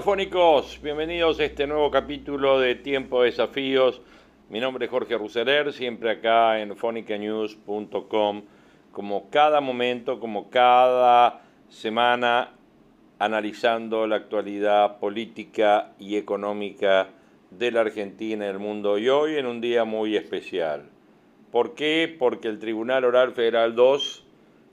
Hola fónicos, bienvenidos a este nuevo capítulo de Tiempo de Desafíos. Mi nombre es Jorge Ruseler, siempre acá en fonicanews.com, como cada momento, como cada semana, analizando la actualidad política y económica de la Argentina y del mundo. Y hoy en un día muy especial. ¿Por qué? Porque el Tribunal Oral Federal 2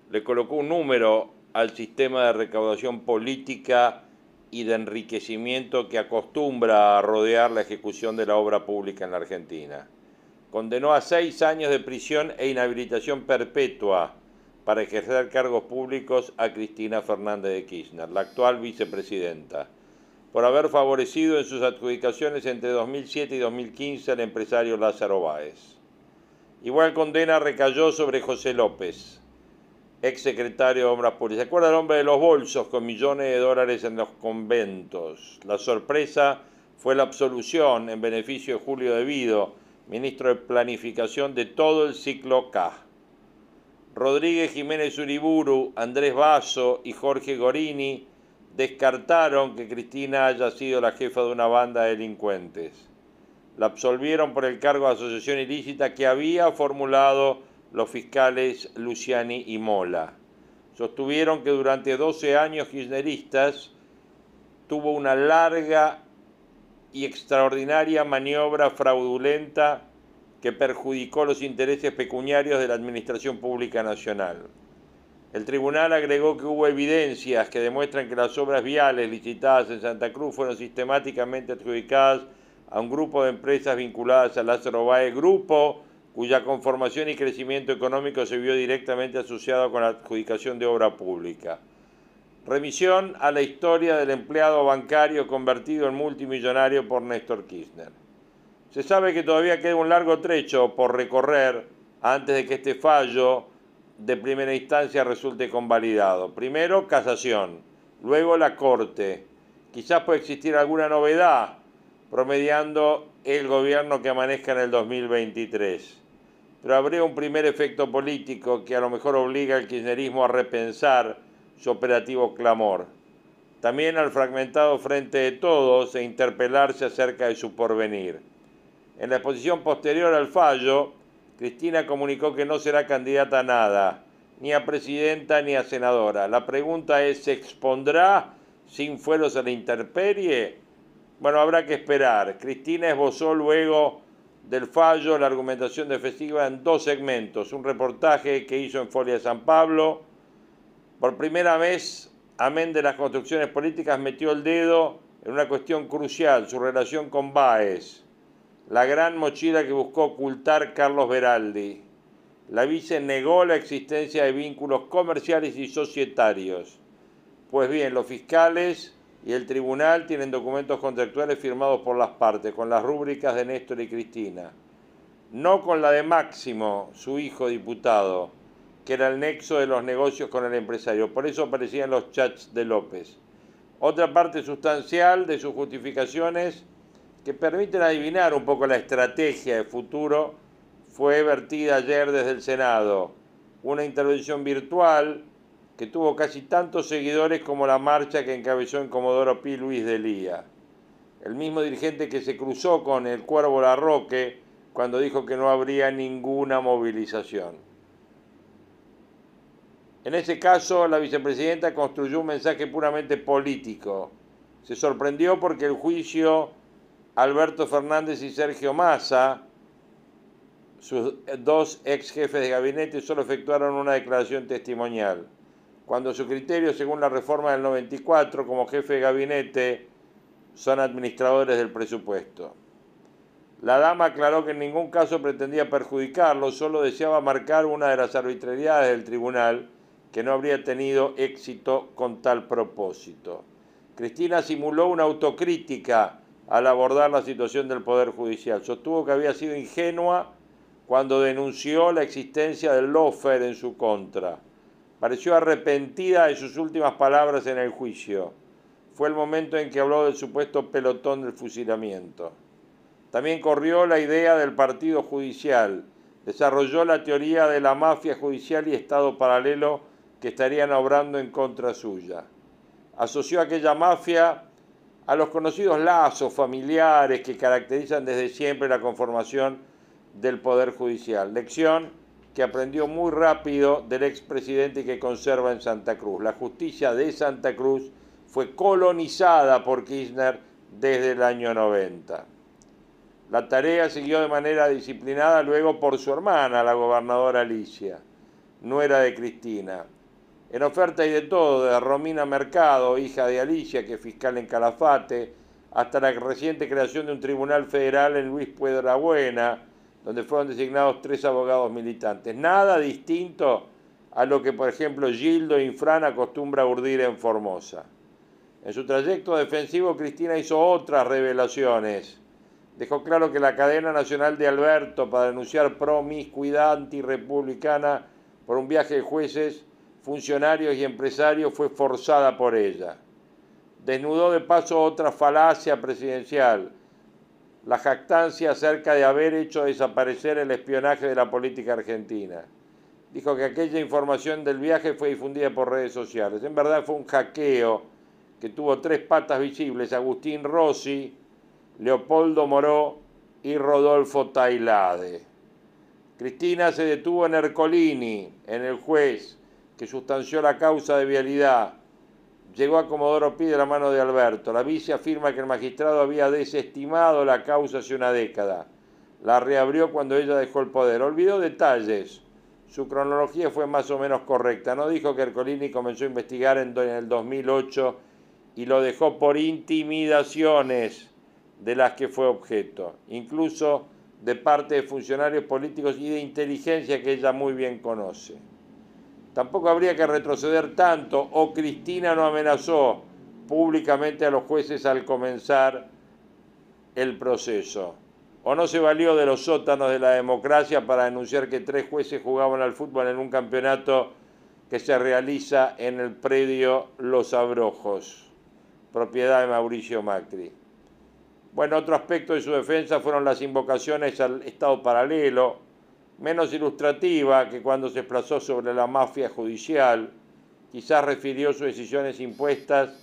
le colocó un número al sistema de recaudación política y de enriquecimiento que acostumbra a rodear la ejecución de la obra pública en la Argentina. Condenó a seis años de prisión e inhabilitación perpetua para ejercer cargos públicos a Cristina Fernández de Kirchner, la actual vicepresidenta, por haber favorecido en sus adjudicaciones entre 2007 y 2015 al empresario Lázaro Báez. Igual condena recayó sobre José López, ex secretario de Obras Públicas. ¿Se acuerda el hombre de los bolsos con millones de dólares en los conventos? La sorpresa fue la absolución en beneficio de Julio Devido, ministro de Planificación de todo el ciclo K. Rodríguez Jiménez Uriburu, Andrés Basso y Jorge Gorini descartaron que Cristina haya sido la jefa de una banda de delincuentes. La absolvieron por el cargo de asociación ilícita que había formulado los fiscales Luciani y Mola. Sostuvieron que durante 12 años kirchneristas tuvo una larga y extraordinaria maniobra fraudulenta que perjudicó los intereses pecuniarios de la Administración Pública Nacional. El tribunal agregó que hubo evidencias que demuestran que las obras viales licitadas en Santa Cruz fueron sistemáticamente adjudicadas a un grupo de empresas vinculadas al Lázaro Báez Grupo, cuya conformación y crecimiento económico se vio directamente asociado con la adjudicación de obra pública. Remisión a la historia del empleado bancario convertido en multimillonario por Néstor Kirchner. Se sabe que todavía queda un largo trecho por recorrer antes de que este fallo de primera instancia resulte convalidado. Primero, casación, luego la Corte. Quizás pueda existir alguna novedad promediando el gobierno que amanezca en el 2023 pero habría un primer efecto político que a lo mejor obliga al kirchnerismo a repensar su operativo clamor. También al fragmentado frente de todos e interpelarse acerca de su porvenir. En la exposición posterior al fallo, Cristina comunicó que no será candidata a nada, ni a presidenta ni a senadora. La pregunta es, ¿se expondrá sin fueros a la interperie? Bueno, habrá que esperar. Cristina esbozó luego del fallo, la argumentación defensiva en dos segmentos. Un reportaje que hizo en Folia de San Pablo. Por primera vez, amén de las construcciones políticas, metió el dedo en una cuestión crucial, su relación con Baez, la gran mochila que buscó ocultar Carlos Beraldi. La vice negó la existencia de vínculos comerciales y societarios. Pues bien, los fiscales y el tribunal tienen documentos contractuales firmados por las partes, con las rúbricas de Néstor y Cristina. No con la de Máximo, su hijo diputado, que era el nexo de los negocios con el empresario. Por eso aparecían los chats de López. Otra parte sustancial de sus justificaciones que permiten adivinar un poco la estrategia de futuro fue vertida ayer desde el Senado. Una intervención virtual que tuvo casi tantos seguidores como la marcha que encabezó en Comodoro Pi Luis de Lía. El mismo dirigente que se cruzó con el Cuervo Larroque cuando dijo que no habría ninguna movilización. En ese caso, la vicepresidenta construyó un mensaje puramente político. Se sorprendió porque el juicio Alberto Fernández y Sergio Massa, sus dos ex jefes de gabinete, solo efectuaron una declaración testimonial cuando su criterio, según la reforma del 94, como jefe de gabinete, son administradores del presupuesto. La dama aclaró que en ningún caso pretendía perjudicarlo, solo deseaba marcar una de las arbitrariedades del tribunal que no habría tenido éxito con tal propósito. Cristina simuló una autocrítica al abordar la situación del Poder Judicial. Sostuvo que había sido ingenua cuando denunció la existencia del lofer en su contra. Pareció arrepentida de sus últimas palabras en el juicio. Fue el momento en que habló del supuesto pelotón del fusilamiento. También corrió la idea del partido judicial. Desarrolló la teoría de la mafia judicial y Estado paralelo que estarían obrando en contra suya. Asoció aquella mafia a los conocidos lazos familiares que caracterizan desde siempre la conformación del Poder Judicial. Lección que aprendió muy rápido del expresidente que conserva en Santa Cruz. La justicia de Santa Cruz fue colonizada por Kirchner desde el año 90. La tarea siguió de manera disciplinada luego por su hermana, la gobernadora Alicia, nuera de Cristina. En oferta y de todo, de Romina Mercado, hija de Alicia, que es fiscal en Calafate, hasta la reciente creación de un tribunal federal en Luis Buena, donde fueron designados tres abogados militantes. Nada distinto a lo que, por ejemplo, Gildo Infran acostumbra urdir en Formosa. En su trayecto defensivo, Cristina hizo otras revelaciones dejó claro que la cadena nacional de Alberto para denunciar promiscuidad antirrepublicana por un viaje de jueces, funcionarios y empresarios fue forzada por ella. Desnudó de paso otra falacia presidencial, la jactancia acerca de haber hecho desaparecer el espionaje de la política argentina. Dijo que aquella información del viaje fue difundida por redes sociales. En verdad fue un hackeo que tuvo tres patas visibles. Agustín Rossi, Leopoldo Moró y Rodolfo Tailade. Cristina se detuvo en Ercolini, en el juez que sustanció la causa de vialidad. Llegó a Comodoro Pi de la mano de Alberto. La vice afirma que el magistrado había desestimado la causa hace una década. La reabrió cuando ella dejó el poder. Olvidó detalles. Su cronología fue más o menos correcta. No dijo que Ercolini comenzó a investigar en el 2008 y lo dejó por intimidaciones de las que fue objeto, incluso de parte de funcionarios políticos y de inteligencia que ella muy bien conoce. Tampoco habría que retroceder tanto o Cristina no amenazó públicamente a los jueces al comenzar el proceso. O no se valió de los sótanos de la democracia para denunciar que tres jueces jugaban al fútbol en un campeonato que se realiza en el predio Los Abrojos, propiedad de Mauricio Macri. Bueno, otro aspecto de su defensa fueron las invocaciones al Estado paralelo, menos ilustrativa que cuando se desplazó sobre la mafia judicial. Quizás refirió sus decisiones impuestas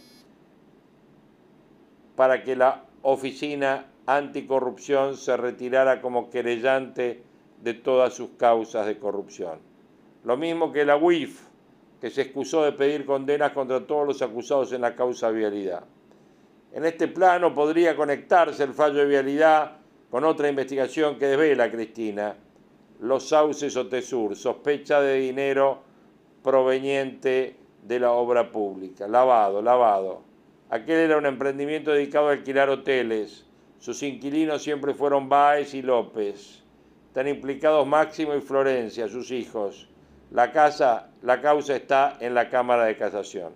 para que la oficina anticorrupción se retirara como querellante de todas sus causas de corrupción. Lo mismo que la UIF, que se excusó de pedir condenas contra todos los acusados en la causa vialidad. En este plano podría conectarse el fallo de vialidad con otra investigación que desvela Cristina, los sauces o tesur, sospecha de dinero proveniente de la obra pública, lavado, lavado. Aquel era un emprendimiento dedicado a alquilar hoteles. Sus inquilinos siempre fueron Báez y López. Están implicados Máximo y Florencia, sus hijos. La, casa, la causa está en la Cámara de Casación.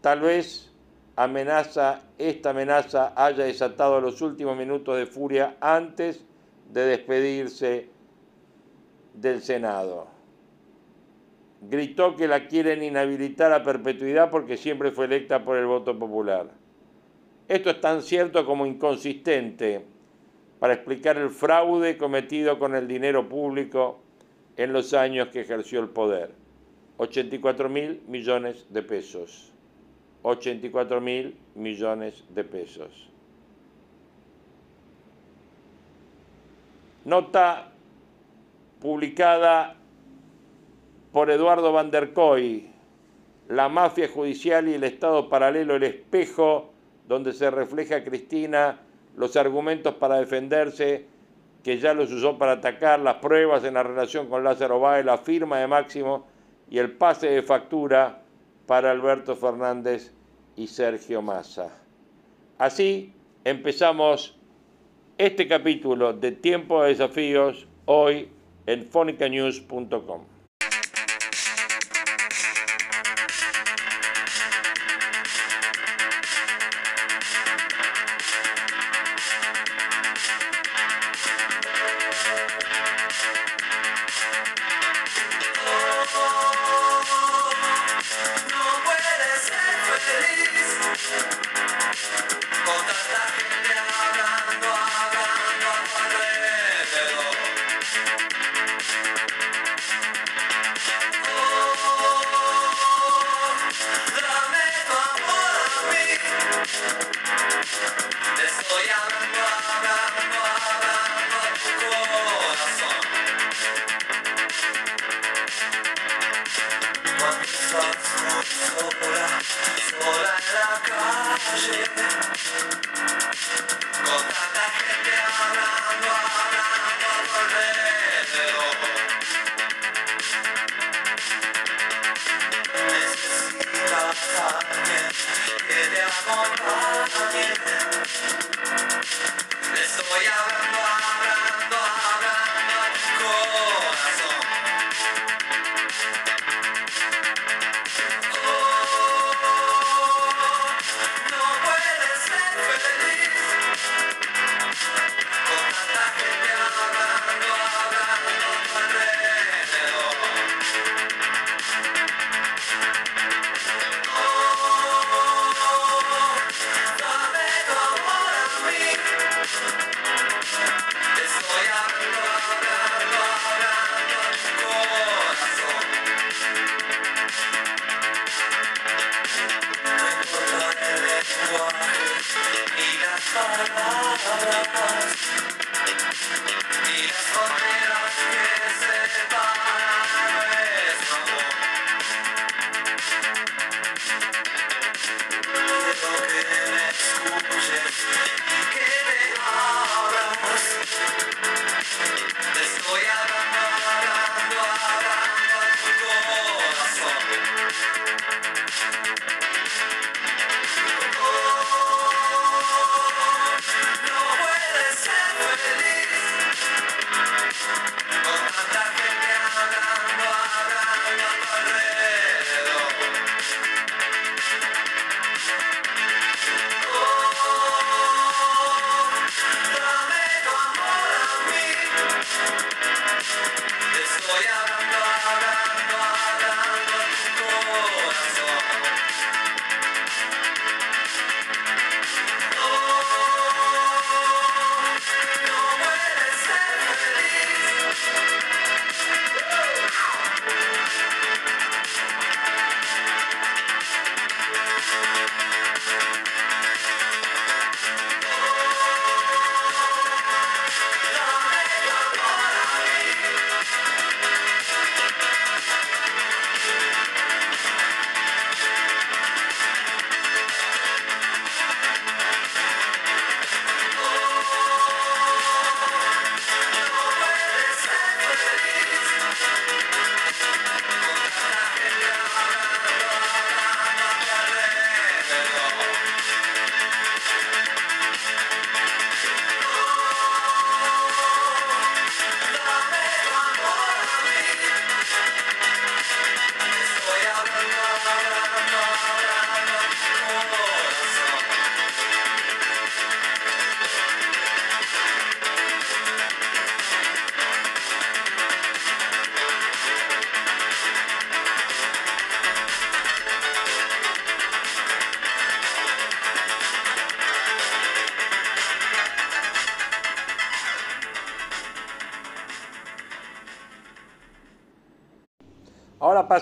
Tal vez amenaza, esta amenaza haya desatado los últimos minutos de furia antes de despedirse del Senado. Gritó que la quieren inhabilitar a perpetuidad porque siempre fue electa por el voto popular. Esto es tan cierto como inconsistente para explicar el fraude cometido con el dinero público en los años que ejerció el poder. 84 mil millones de pesos. 84 mil millones de pesos. Nota publicada por Eduardo Van der Koy, La mafia judicial y el Estado paralelo, el espejo donde se refleja Cristina, los argumentos para defenderse, que ya los usó para atacar, las pruebas en la relación con Lázaro Báez, la firma de Máximo y el pase de factura para Alberto Fernández y Sergio Massa. Así empezamos este capítulo de Tiempo de Desafíos hoy en fonicanews.com.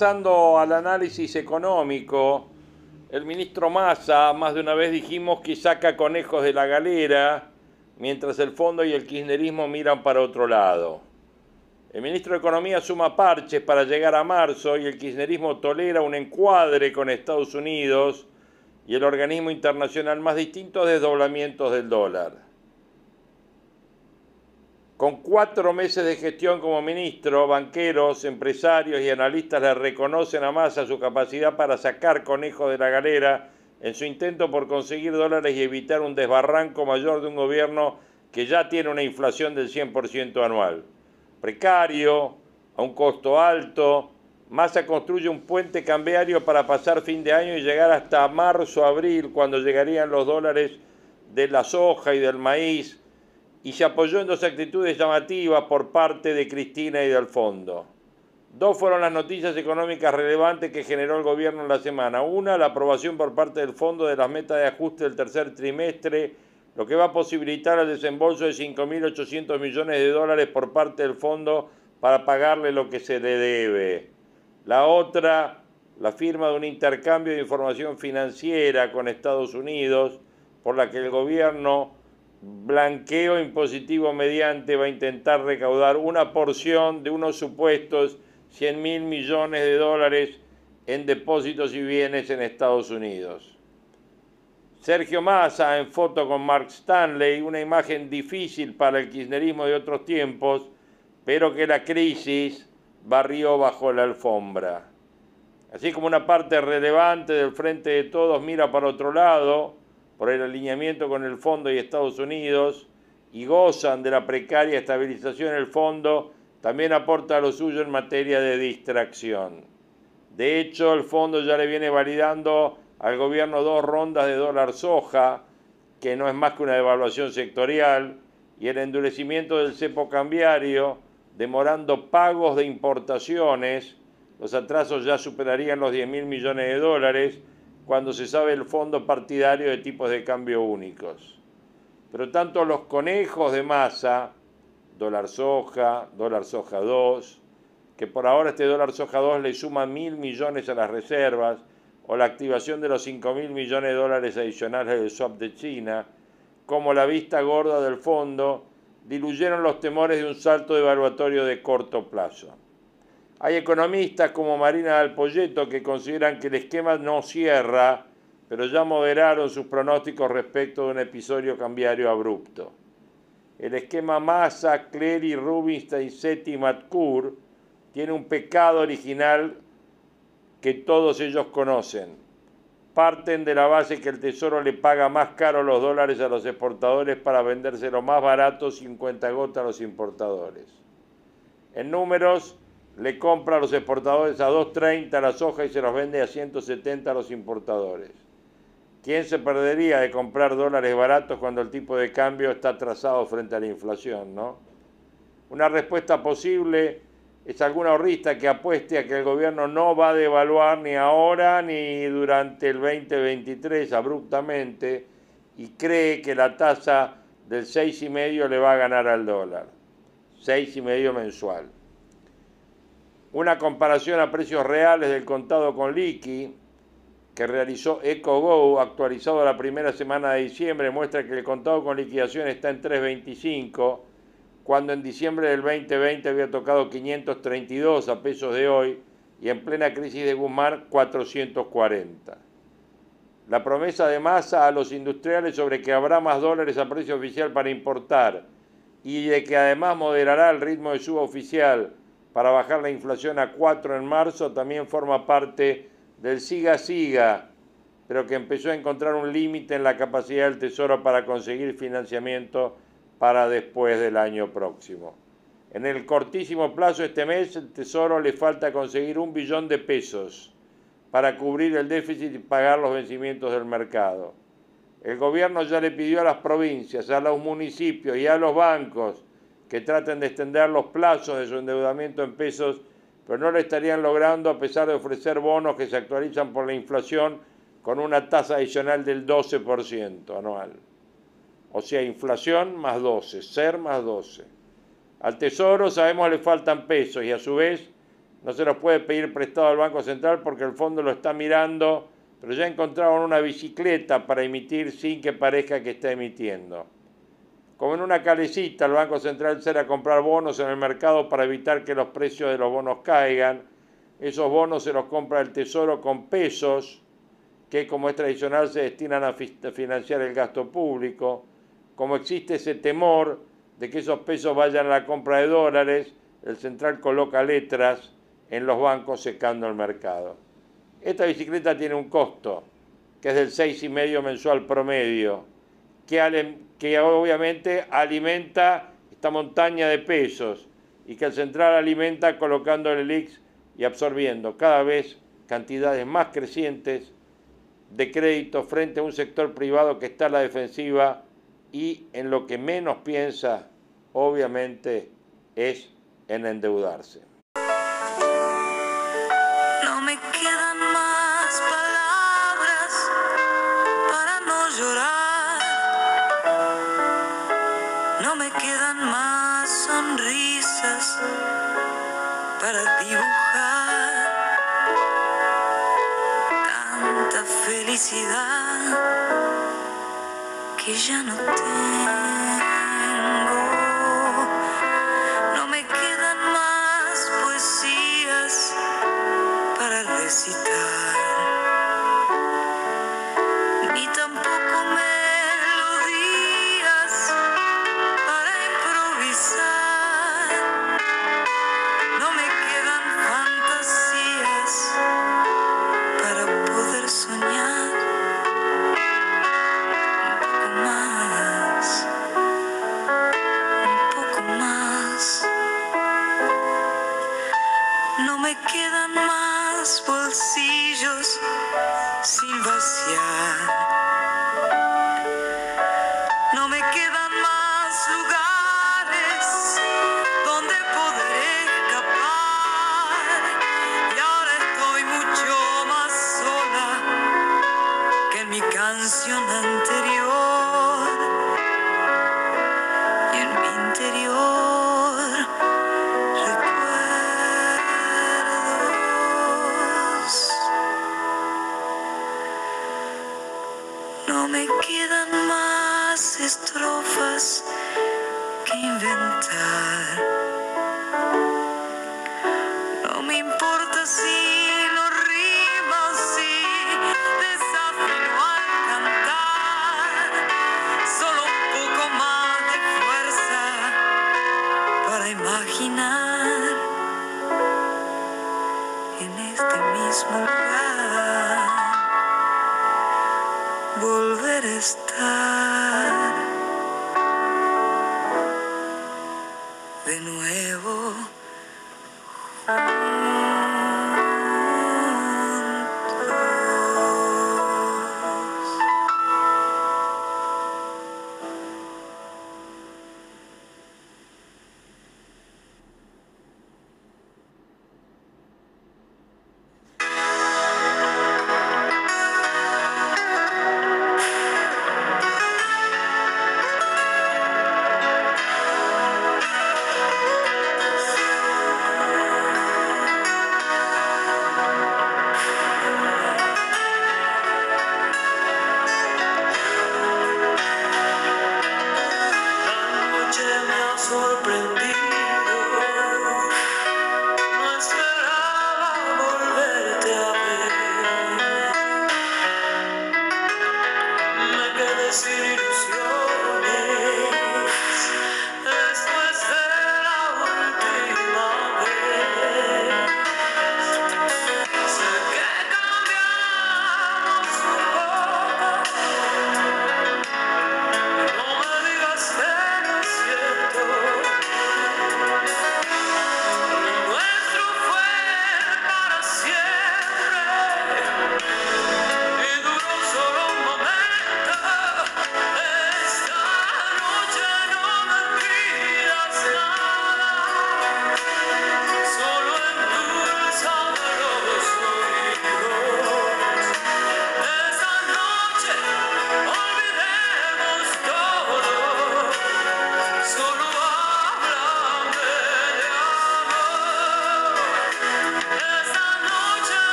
pasando al análisis económico, el ministro Massa, más de una vez dijimos que saca conejos de la galera, mientras el fondo y el kirchnerismo miran para otro lado. El ministro de Economía suma parches para llegar a marzo y el kirchnerismo tolera un encuadre con Estados Unidos y el organismo internacional más distintos desdoblamientos del dólar. Con cuatro meses de gestión como ministro, banqueros, empresarios y analistas le reconocen a Massa su capacidad para sacar conejos de la galera en su intento por conseguir dólares y evitar un desbarranco mayor de un gobierno que ya tiene una inflación del 100% anual. Precario, a un costo alto, Massa construye un puente cambiario para pasar fin de año y llegar hasta marzo, abril, cuando llegarían los dólares de la soja y del maíz, y se apoyó en dos actitudes llamativas por parte de Cristina y del fondo. Dos fueron las noticias económicas relevantes que generó el gobierno en la semana. Una, la aprobación por parte del fondo de las metas de ajuste del tercer trimestre, lo que va a posibilitar el desembolso de 5.800 millones de dólares por parte del fondo para pagarle lo que se le debe. La otra, la firma de un intercambio de información financiera con Estados Unidos, por la que el gobierno, blanqueo impositivo mediante, va a intentar recaudar una porción de unos supuestos 100 mil millones de dólares en depósitos y bienes en Estados Unidos. Sergio Massa en foto con Mark Stanley, una imagen difícil para el kirchnerismo de otros tiempos, pero que la crisis barrió bajo la alfombra. Así como una parte relevante del frente de todos mira para otro lado, por el alineamiento con el fondo y Estados Unidos, y gozan de la precaria estabilización del fondo, también aporta lo suyo en materia de distracción. De hecho, el fondo ya le viene validando al gobierno dos rondas de dólar soja, que no es más que una devaluación sectorial, y el endurecimiento del cepo cambiario, demorando pagos de importaciones, los atrasos ya superarían los 10 mil millones de dólares cuando se sabe el fondo partidario de tipos de cambio únicos. Pero tanto los conejos de masa, dólar soja, dólar soja 2, que por ahora este dólar soja 2 le suma mil millones a las reservas, o la activación de los 5 mil millones de dólares adicionales del swap de China, como la vista gorda del fondo, diluyeron los temores de un salto evaluatorio de corto plazo. Hay economistas como Marina del Polleto que consideran que el esquema no cierra, pero ya moderaron sus pronósticos respecto de un episodio cambiario abrupto. El esquema Massa, Clery, Rubinstein, Seti y Matkur tiene un pecado original que todos ellos conocen parten de la base que el Tesoro le paga más caro los dólares a los exportadores para vendérselo más barato 50 gotas a los importadores. En números, le compra a los exportadores a 2.30 la soja y se los vende a 170 a los importadores. ¿Quién se perdería de comprar dólares baratos cuando el tipo de cambio está atrasado frente a la inflación? ¿no? Una respuesta posible es algún ahorrista que apueste a que el gobierno no va a devaluar ni ahora ni durante el 2023 abruptamente y cree que la tasa del 6,5 le va a ganar al dólar. 6,5 mensual. Una comparación a precios reales del contado con liqui que realizó EcoGo, actualizado la primera semana de diciembre, muestra que el contado con liquidación está en 325 cuando en diciembre del 2020 había tocado 532 a pesos de hoy y en plena crisis de Guzmán 440. La promesa de masa a los industriales sobre que habrá más dólares a precio oficial para importar y de que además moderará el ritmo de suba oficial para bajar la inflación a 4 en marzo también forma parte del siga-siga, pero que empezó a encontrar un límite en la capacidad del Tesoro para conseguir financiamiento para después del año próximo. En el cortísimo plazo este mes, el Tesoro le falta conseguir un billón de pesos para cubrir el déficit y pagar los vencimientos del mercado. El gobierno ya le pidió a las provincias, a los municipios y a los bancos que traten de extender los plazos de su endeudamiento en pesos, pero no lo estarían logrando a pesar de ofrecer bonos que se actualizan por la inflación con una tasa adicional del 12% anual. O sea, inflación más 12, ser más 12. Al Tesoro sabemos le faltan pesos y a su vez no se los puede pedir prestado al Banco Central porque el fondo lo está mirando, pero ya encontraron una bicicleta para emitir sin que parezca que está emitiendo. Como en una calecita, el Banco Central sale a comprar bonos en el mercado para evitar que los precios de los bonos caigan. Esos bonos se los compra el Tesoro con pesos, que como es tradicional se destinan a financiar el gasto público como existe ese temor de que esos pesos vayan a la compra de dólares, el central coloca letras en los bancos secando el mercado. Esta bicicleta tiene un costo, que es del 6,5 mensual promedio, que, obviamente alimenta esta montaña de pesos y que el central alimenta colocando el elix y absorbiendo cada vez cantidades más crecientes de crédito frente a un sector privado que está a la defensiva y en lo que menos piensa, obviamente, es en endeudarse. para dibujar tanta felicidad que ya no tengo.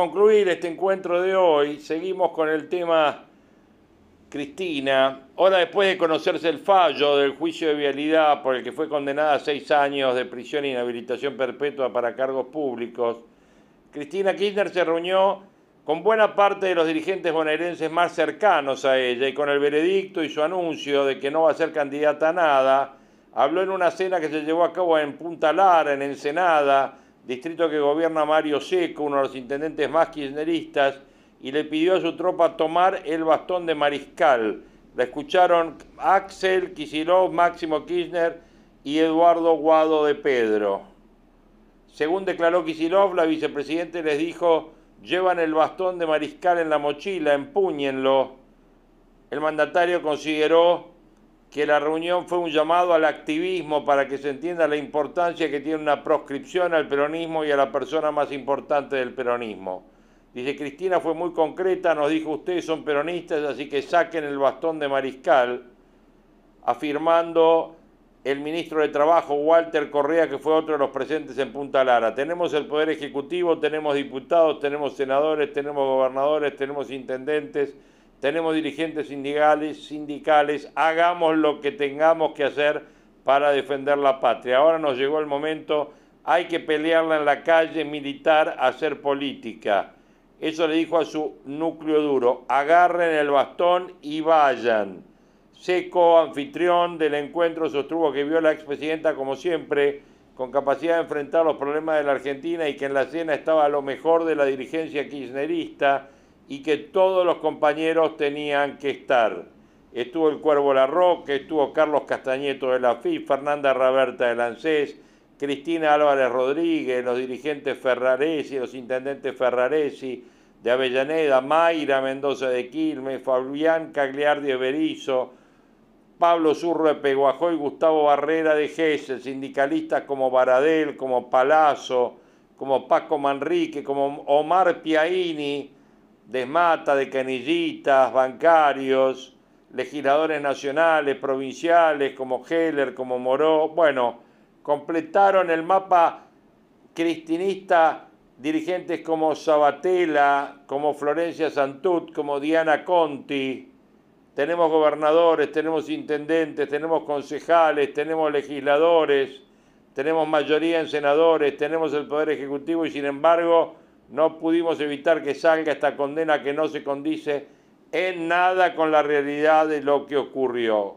Concluir este encuentro de hoy, seguimos con el tema Cristina. Ahora, después de conocerse el fallo del juicio de vialidad por el que fue condenada a seis años de prisión e inhabilitación perpetua para cargos públicos, Cristina Kirchner se reunió con buena parte de los dirigentes bonaerenses más cercanos a ella y con el veredicto y su anuncio de que no va a ser candidata a nada, habló en una cena que se llevó a cabo en Punta Lara, en Ensenada, distrito que gobierna Mario Seco, uno de los intendentes más kirchneristas, y le pidió a su tropa tomar el bastón de mariscal. La escucharon Axel Kisilov, Máximo Kirchner y Eduardo Guado de Pedro. Según declaró Kisilov, la vicepresidente les dijo llevan el bastón de mariscal en la mochila, empúñenlo. El mandatario consideró que la reunión fue un llamado al activismo para que se entienda la importancia que tiene una proscripción al peronismo y a la persona más importante del peronismo. Dice, Cristina fue muy concreta, nos dijo, ustedes son peronistas, así que saquen el bastón de mariscal, afirmando el ministro de Trabajo, Walter Correa, que fue otro de los presentes en Punta Lara. Tenemos el Poder Ejecutivo, tenemos diputados, tenemos senadores, tenemos gobernadores, tenemos intendentes, tenemos dirigentes sindicales, sindicales, hagamos lo que tengamos que hacer para defender la patria. Ahora nos llegó el momento, hay que pelearla en la calle, militar, hacer política. Eso le dijo a su núcleo duro, agarren el bastón y vayan. Seco, anfitrión del encuentro, sostuvo que vio la expresidenta como siempre, con capacidad de enfrentar los problemas de la Argentina y que en la cena estaba lo mejor de la dirigencia kirchnerista y que todos los compañeros tenían que estar. Estuvo el Cuervo Larroque, estuvo Carlos Castañeto de la FI, Fernanda Raberta de ANSES, Cristina Álvarez Rodríguez, los dirigentes Ferraresi, los intendentes Ferraresi de Avellaneda, Mayra Mendoza de Quilmes, Fabián Cagliardi de Berizo, Pablo Zurro de Peguajó y Gustavo Barrera de Gesell, sindicalistas como Baradel, como Palazzo, como Paco Manrique, como Omar Piaini, Desmata, de Canillitas, bancarios, legisladores nacionales, provinciales, como Heller, como Moró, bueno, completaron el mapa cristinista dirigentes como Sabatella, como Florencia Santut, como Diana Conti, tenemos gobernadores, tenemos intendentes, tenemos concejales, tenemos legisladores, tenemos mayoría en senadores, tenemos el Poder Ejecutivo y sin embargo no pudimos evitar que salga esta condena que no se condice en nada con la realidad de lo que ocurrió.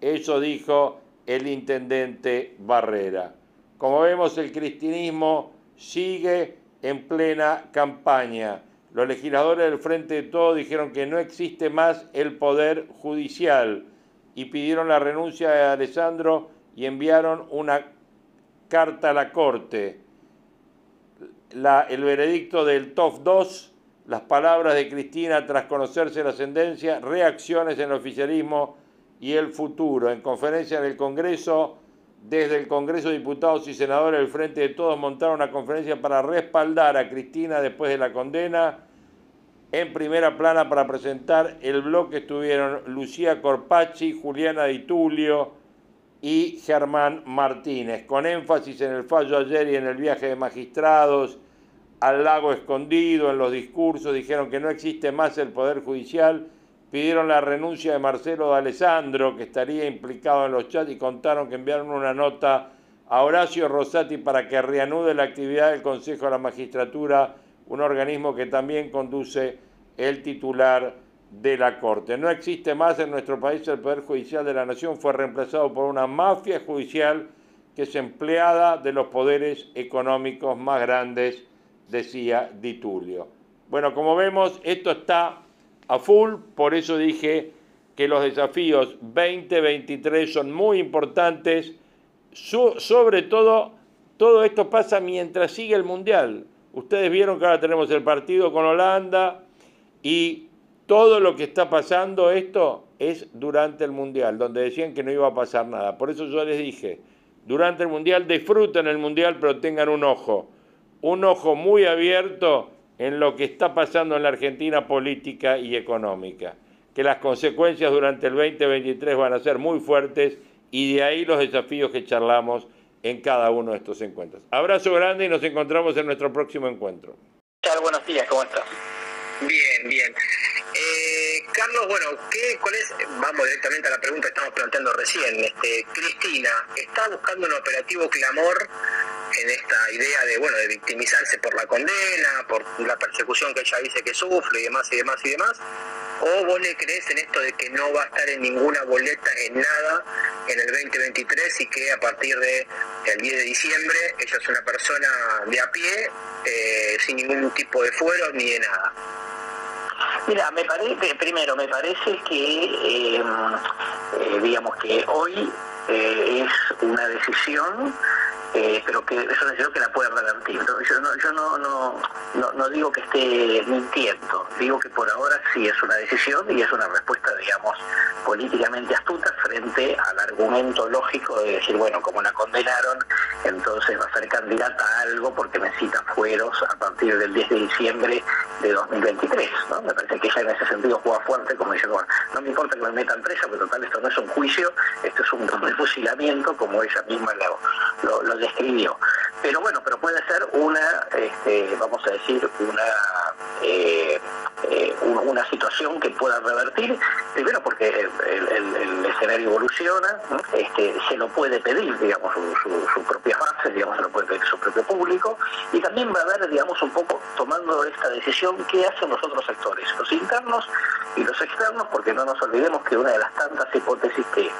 Eso dijo el intendente Barrera. Como vemos, el cristianismo sigue en plena campaña. Los legisladores del Frente de Todo dijeron que no existe más el poder judicial y pidieron la renuncia de Alessandro y enviaron una carta a la Corte. El veredicto del TOF 2, las palabras de Cristina tras conocerse la ascendencia, reacciones en el oficialismo y el futuro. En conferencia del Congreso, desde el Congreso de Diputados y Senadores del Frente de Todos montaron una conferencia para respaldar a Cristina después de la condena. En primera plana para presentar el bloque estuvieron Lucía Corpacci, Juliana Di Tulio y Germán Martínez, con énfasis en el fallo ayer y en el viaje de magistrados al lago escondido, en los discursos, dijeron que no existe más el Poder Judicial pidieron la renuncia de Marcelo de Alessandro, que estaría implicado en los chats, y contaron que enviaron una nota a Horacio Rosati para que reanude la actividad del Consejo de la Magistratura, un organismo que también conduce el titular de la Corte. No existe más en nuestro país el Poder Judicial de la Nación, fue reemplazado por una mafia judicial que es empleada de los poderes económicos más grandes, decía Di Tulio. Bueno, como vemos, esto está a full, por eso dije que los desafíos 2023 son muy importantes, sobre todo, todo esto pasa mientras sigue el Mundial. Ustedes vieron que ahora tenemos el partido con Holanda y todo lo que está pasando esto es durante el Mundial, donde decían que no iba a pasar nada. Por eso yo les dije, durante el Mundial disfruten el Mundial, pero tengan un ojo, un ojo muy abierto en lo que está pasando en la Argentina política y económica, que las consecuencias durante el 2023 van a ser muy fuertes y de ahí los desafíos que charlamos en cada uno de estos encuentros. Abrazo grande y nos encontramos en nuestro próximo encuentro. Buenos días, ¿cómo estás? Bien, bien. Eh, Carlos, bueno, ¿qué, ¿cuál es? Vamos directamente a la pregunta que estamos planteando recién. Este, Cristina, ¿está buscando un operativo clamor en esta idea de, bueno, de victimizarse por la condena, por la persecución que ella dice que sufre y demás y demás y demás? ¿O vos le crees en esto de que no va a estar en ninguna boleta, en nada, en el 2023 y que a partir del el 10 de diciembre ella es una persona de a pie, eh, sin ningún tipo de fuero ni de nada? Mira, me parece, primero, me parece que, eh, eh, digamos que hoy eh, es una decisión eh, pero que es una decisión que la puede revertir. Yo, no, yo no, no, no, digo que esté mintiendo, digo que por ahora sí es una decisión y es una respuesta, digamos, políticamente astuta frente al argumento lógico de decir, bueno, como la condenaron, entonces va a ser candidata a algo porque necesita fueros a partir del 10 de diciembre de 2023. ¿no? Me parece que ella en ese sentido juega fuerte, como dice, bueno, no me importa que me metan presa, pero total, esto no es un juicio, esto es un fusilamiento, como ella misma lo, lo describió. Pero bueno, pero puede ser una, este, vamos a decir, una, eh, eh, una situación que pueda revertir, primero porque el, escenario evoluciona, este, se lo puede pedir, digamos, su, su, propia base, digamos, se lo puede pedir su propio público, y también va a haber, digamos, un poco tomando esta decisión, qué hacen los otros sectores, los internos y los externos, porque no nos olvidemos que una de las tantas hipótesis que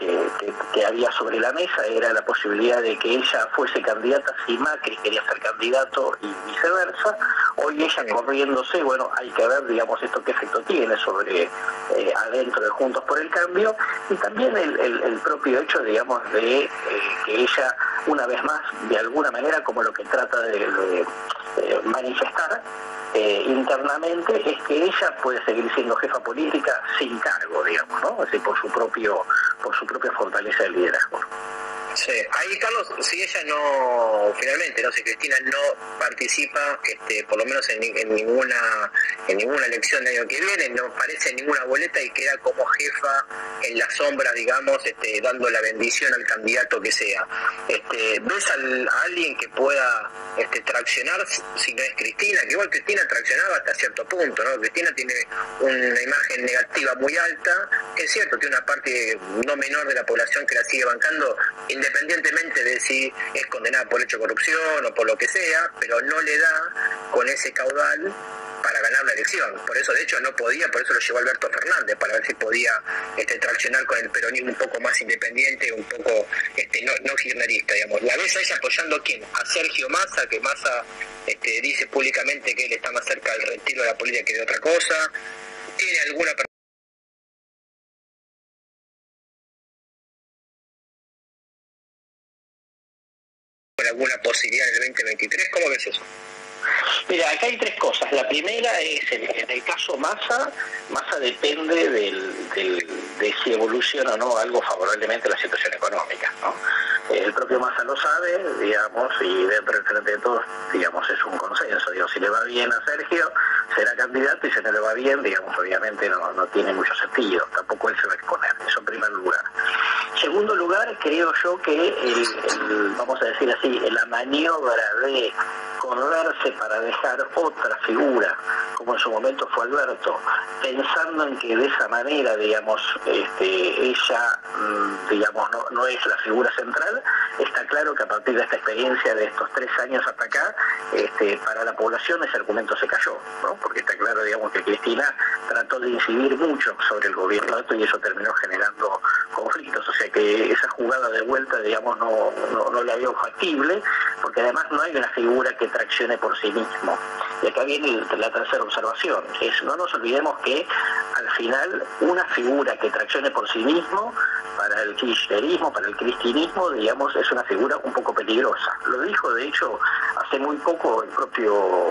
que, había sobre la mesa era la posibilidad de que ella fuese candidata si Macri quería ser candidato y viceversa. Hoy ella corriéndose, bueno, hay que ver, digamos, esto qué efecto tiene sobre eh, adentro de Juntos por el Cambio y también el, propio hecho, digamos, de eh, que ella, una vez más, de alguna manera, como lo que trata de manifestar, eh, internamente es que ella puede seguir siendo jefa política sin cargo, digamos, ¿no? Es por su propio, por su propia fortaleza de liderazgo. Sí, ahí Carlos, si ella no, finalmente, no si Cristina no participa, este, por lo menos en, ninguna en ninguna elección del año que viene, no aparece en ninguna boleta y queda como jefa en la sombra, digamos, este, dando la bendición al candidato que sea. Este, ¿Ves a alguien que pueda este, traccionar si no es Cristina? Que igual Cristina traccionaba hasta cierto punto, ¿no? Cristina tiene una imagen negativa muy alta, es cierto, tiene una parte no menor de la población que la sigue bancando, independientemente de si es condenada por hecho de corrupción o por lo que sea, pero no le da con ese caudal para ganar la elección. Por eso, de hecho, no podía, por eso lo llevó Alberto Fernández, para ver si podía este, traccionar con el peronismo un poco más independiente, un poco este, no, no kirchnerista, digamos. La vez a ella apoyando a quién? A Sergio Massa, que Massa este, dice públicamente que él está más cerca del retiro de la política que de otra cosa. ¿Tiene alguna alguna posibilidad en el 2023? ¿Cómo ves eso? Mira, acá hay tres cosas. La primera es, en, el caso Massa, Massa depende de si evoluciona o no algo favorablemente la situación económica. ¿no? El propio Massa lo sabe, digamos, y dentro del frente de todos, digamos, es un consenso. Si le va bien a Sergio, será candidato y si no le va bien, digamos, obviamente no, no tiene mucho sentido. Tampoco él se va a exponer. Eso en primer lugar. Segundo lugar, creo yo que, el, vamos a decir así, la maniobra de correrse para dejar otra figura, como en su momento fue Alberto, pensando en que de esa manera, digamos, este, ella, mm, digamos, no, es la figura central, está claro que a partir de esta experiencia de estos tres años hasta acá, este, para la población ese argumento se cayó, ¿no? porque está claro, digamos, que Cristina trató de incidir mucho sobre el gobierno y eso terminó generando conflictos, o sea que esa jugada de vuelta, digamos, no, no, la veo factible, porque además no hay una figura que traccione por sí mismo. Y acá viene la tercera observación, es no nos olvidemos que al final una figura que traccione por sí mismo para el kirchnerismo, para el cristianismo, digamos, es una figura un poco peligrosa. Lo dijo, de hecho, hace muy poco el propio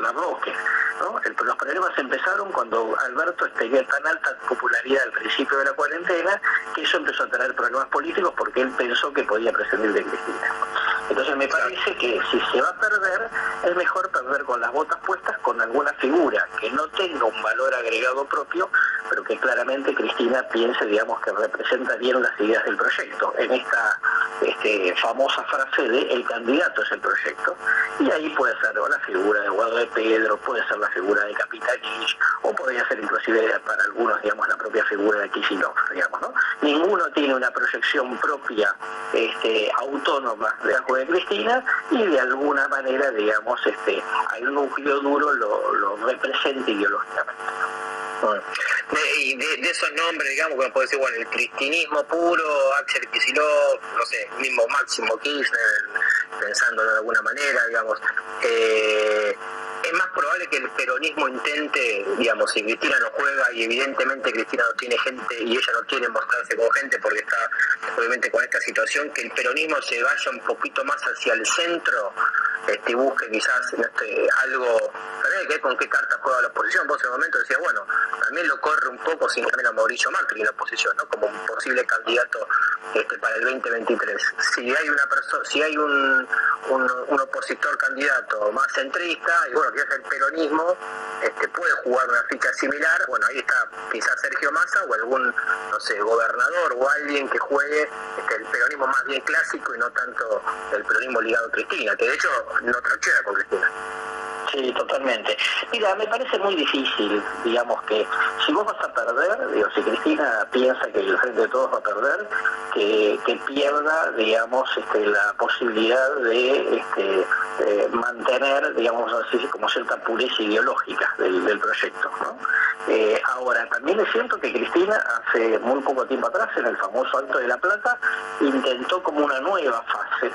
Larroque. ¿no? los problemas empezaron cuando Alberto tenía tan alta popularidad al principio de la cuarentena que eso empezó a traer problemas políticos porque él pensó que podía prescindir de Cristina. Entonces me parece que si se va a perder, es mejor perder con las botas puestas con alguna figura que no tenga un valor agregado propio pero que claramente Cristina piense, digamos, que representa bien las ideas del proyecto. En esta este, famosa frase de el candidato es el proyecto. Y ahí puede ser la figura de Guado de Pedro, puede ser la figura de Capitanich, o podría ser inclusive para algunos, digamos, la propia figura de Kicillof, digamos, ¿no? Ninguno tiene una proyección propia este, autónoma de la de Cristina y de alguna manera, digamos, este, al núcleo duro lo, lo representa ideológicamente. De, y de, esos nombres, digamos, como puede decir, bueno, el cristinismo puro, Axel Kicillof, no sé, mismo Máximo Kirchner, pensándolo de alguna manera, digamos, eh, es más probable que el peronismo intente, digamos, si Cristina no juega y evidentemente Cristina no tiene gente y ella no quiere mostrarse con gente porque está obviamente con esta situación, que el peronismo se vaya un poquito más hacia el centro este, y busque quizás este, algo, ¿sabés con qué carta juega la oposición? Vos en el momento decías, bueno, también lo corre un poco sin también a Mauricio Macri en la oposición, ¿no? Como un posible candidato este, para el 2023. Si hay una persona, si hay un, un, opositor candidato más centrista, y bueno, que es el peronismo, este, puede jugar una ficha similar, bueno, ahí está quizás Sergio Massa o algún, no sé, gobernador o alguien que juegue este, el peronismo más bien clásico y no tanto el peronismo ligado a Cristina, que de hecho no trachera con Cristina. Sí, totalmente. Mira, me parece muy difícil, digamos que si vos vas a perder, digo, si Cristina piensa que el Frente de Todos va a perder, que, pierda, digamos, este, la posibilidad de este, eh, mantener, digamos así, como cierta pureza ideológica del, proyecto. Eh, ahora, también es cierto que Cristina hace muy poco tiempo atrás, en el famoso Alto de la Plata, intentó como una nueva fase,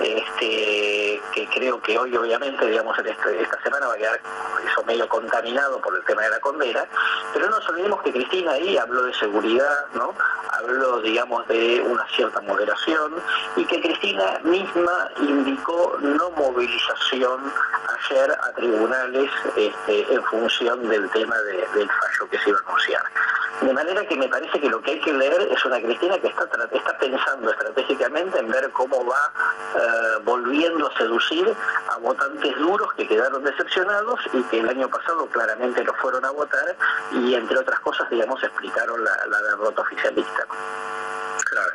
este, que creo que hoy obviamente, digamos, este, esta semana va a quedar eso medio contaminado por el tema de la condena, pero no nos olvidemos que Cristina ahí habló de seguridad, ¿no? habló, digamos, de una cierta moderación y que Cristina misma indicó no movilización ayer a tribunales este, en función del tema del fallo que se iba a anunciar. De manera que me parece que lo que hay que leer es una Cristina que está, está pensando estratégicamente en ver cómo va eh, volviendo a seducir a votantes duros que quedaron decepcionados y que el año pasado claramente lo fueron a votar y entre otras cosas, digamos, explicaron la derrota oficialista. Claro.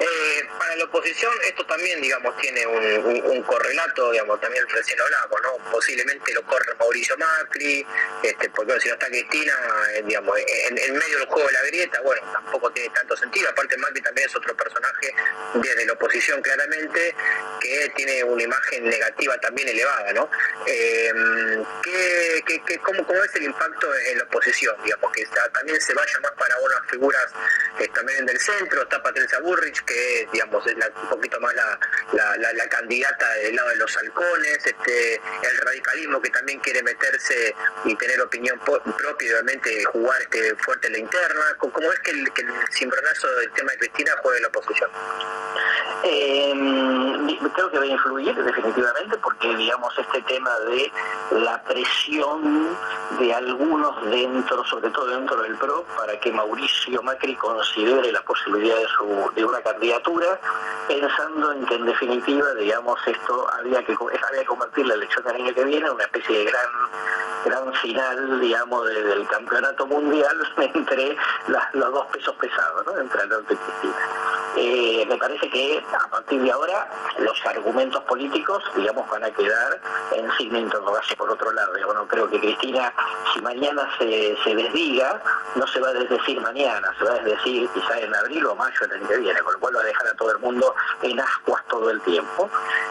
Eh, para la oposición esto también, digamos, tiene un, correlato, digamos, también recién hablábamos, ¿no? Posiblemente lo corre Mauricio Macri, este, porque si no está Cristina, eh, digamos, en, medio del juego de la grieta, bueno, tampoco tiene tanto sentido. Aparte Macri también es otro personaje desde la oposición claramente, que tiene una imagen negativa también elevada, ¿no? Eh, cómo, es el impacto en la oposición? Digamos, que también se vaya más para unas figuras también del centro, está Patricia Burrich, que digamos es un poquito más la, candidata del lado de los halcones, este, el radicalismo que también quiere meterse y tener opinión propia y obviamente jugar este, fuerte la interna. ¿Cómo es que el, que el cimbronazo del tema de Cristina juega la oposición? Eh, creo que va a influir definitivamente porque digamos este tema de la presión de algunos dentro, sobre todo dentro del PRO, para que Mauricio Macri considere la posibilidad de, una candidatura, pensando en que en definitiva, digamos, esto había que, había que convertir la elección del año que viene en una especie de gran gran final, digamos, del campeonato mundial entre los dos pesos pesados, ¿no? entre Alberto y Cristina. Eh, me parece que a partir de ahora los argumentos políticos, digamos, van a quedar en signo de interrogación por otro lado. Yo no creo que Cristina, si mañana se, se desdiga, no se va a desdecir mañana, se va a desdecir quizá en abril o mayo del año que viene, con lo cual va a dejar a todo el mundo en ascuas todo el tiempo.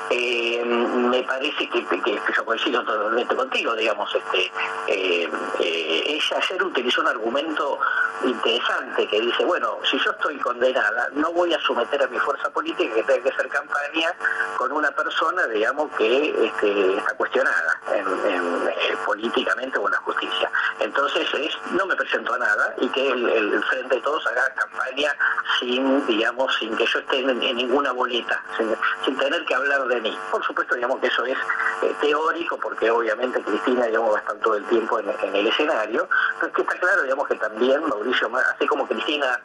Eh, me parece que, que, yo coincido totalmente contigo, digamos, este, eh, ella ayer utilizó un argumento interesante que dice, bueno, si yo estoy condenada, no voy a someter a mi fuerza política que tenga que hacer campaña con una persona, digamos, que este, está cuestionada eh, políticamente o en la justicia. Entonces es, no me presento a nada y que el, Frente de Todos haga campaña sin, digamos, sin que yo esté en, ninguna boleta, sin, tener que hablar de mí. Por supuesto, digamos que eso es eh, teórico, porque obviamente Cristina, digamos, va a estar todo el tiempo en, el escenario, pero es que está claro, digamos, que también Mauricio, así como Cristina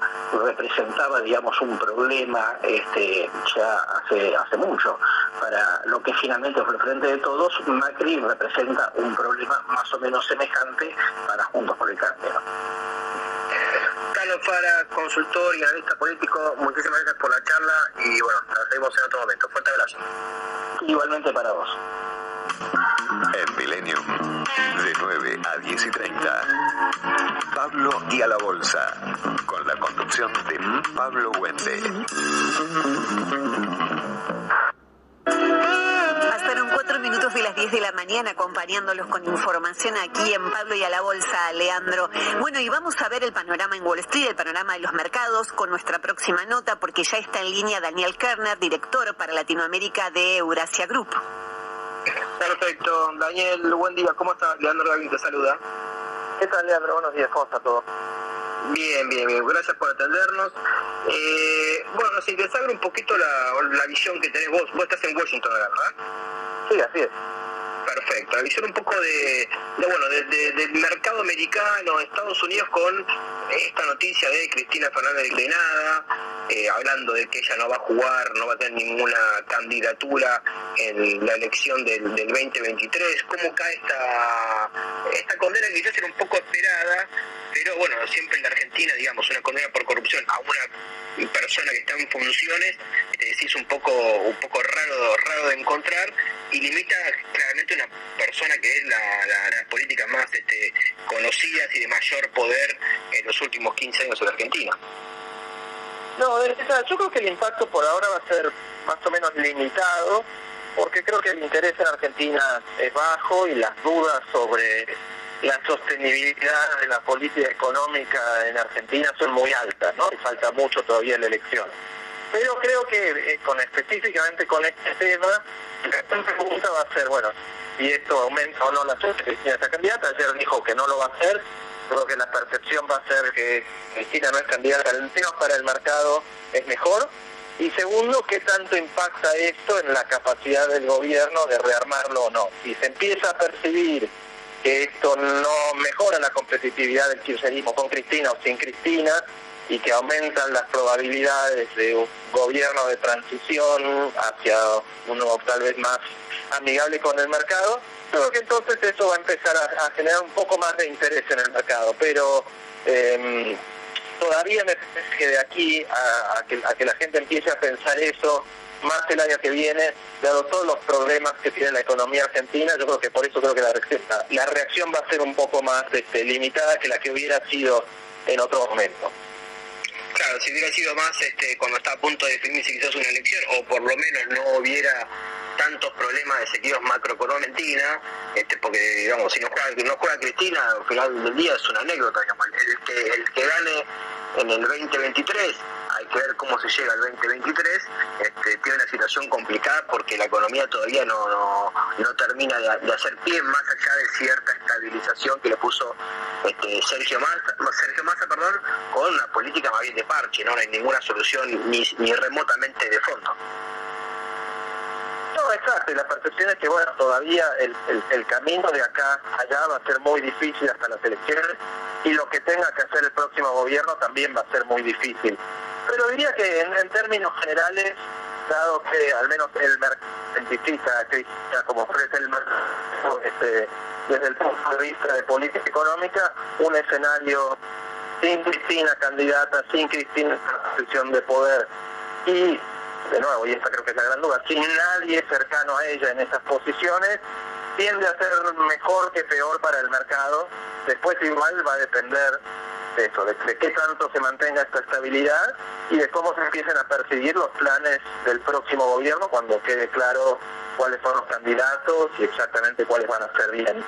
representaba, digamos, un problema este, ya hace, hace mucho para lo que finalmente fue el Frente de Todos, Macri representa un problema más o menos semejante para Juntos por el Cambio. Fara, consultor y analista político, muchísimas gracias por la charla y bueno, nos vemos en otro momento. Fuerte abrazo. Igualmente para vos. En Millennium, de 9 a 10 y 30. Pablo y a la Bolsa, con la conducción de Pablo Wende. Pasaron cuatro minutos de las 10 de la mañana acompañándolos con información aquí en Pablo y a la Bolsa, Leandro. Bueno, y vamos a ver el panorama en Wall Street, el panorama de los mercados con nuestra próxima nota, porque ya está en línea Daniel Kerner, director para Latinoamérica de Eurasia Group. Perfecto. Daniel, buen día. ¿Cómo estás? Leandro David te saluda. ¿Qué tal, Leandro? Buenos días. ¿Cómo está todo? Bien, bien, bien. Gracias por atendernos. Eh, bueno, si te sabe un poquito la, la visión que tenés vos. Vos estás en Washington, ¿verdad? Sí, así es. Perfecto, la visión un poco de, de, bueno, de- de- del mercado americano, Estados Unidos con esta noticia de Cristina Fernández declinada, eh, hablando de que ella no va a jugar, no va a tener ninguna candidatura en la elección del, del 2023. ¿Cómo cae esta, esta condena que quizás era un poco esperada, pero bueno, siempre en la Argentina, digamos, una condena por corrupción a una persona que está en funciones, te decís un poco, un poco raro, raro de encontrar y limita claramente una persona que es la, la, las políticas más este, conocidas y de mayor poder en los últimos 15 años en la Argentina. No, yo creo que el impacto por ahora va a ser más o menos limitado, porque creo que el interés en Argentina es bajo y las dudas sobre la sostenibilidad de la política económica en Argentina son muy altas, ¿no? Y falta mucho todavía la elección. Pero creo que eh, con específicamente con este tema, la pregunta va a ser, bueno, si esto aumenta o no la suerte de Cristina esta candidata. Ayer dijo que no lo va a hacer. Creo que la percepción va a ser que Cristina no es candidata. El tema para el mercado es mejor. Y segundo, ¿qué tanto impacta esto en la capacidad del gobierno de rearmarlo o no? Si se empieza a percibir que esto no mejora la competitividad del kirchnerismo con Cristina o sin Cristina y que aumentan las probabilidades de un gobierno de transición hacia uno tal vez más amigable con el mercado, creo que entonces eso va a empezar a, a generar un poco más de interés en el mercado, pero eh, todavía me parece que de aquí a, a que, a que la gente empiece a pensar eso más el año que viene, dado todos los problemas que tiene la economía argentina, yo creo que por eso creo que la reacción, la reacción va a ser un poco más este, limitada que la que hubiera sido en otro momento. Claro, si hubiera sido más este, cuando está a punto de definirse quizás una elección, o por lo menos no hubiera tantos problemas de en Argentina, este, porque digamos, si no juega, no juega Cristina, al final del día es una anécdota, digamos, el que, el que gane en el 2023, hay que ver cómo se llega al 2023, este, tiene una situación complicada porque la economía todavía no, no, termina de, hacer pie más allá de cierta estabilización que le puso este, Sergio Massa, Sergio Massa perdón, con una política más bien de parche, no, hay ninguna solución ni, ni remotamente de fondo. No, exacto, y la percepción es que, bueno, todavía el, el, el camino de acá allá va a ser muy difícil hasta las elecciones y lo que tenga que hacer el próximo gobierno también va a ser muy difícil. Pero diría que en, términos generales, dado que al menos el mercado identifica como ofrece el mercado este, desde el punto de vista de política económica, un escenario sin Cristina candidata, sin Cristina posición de poder y de nuevo, y esta creo que es la gran duda, sin nadie cercano a ella en esas posiciones, tiende a ser mejor que peor para el mercado. Después igual va a depender eso, de qué tanto se mantenga esta estabilidad y de cómo se empiecen a percibir los planes del próximo gobierno cuando quede claro cuáles son los candidatos y exactamente cuáles van a ser bien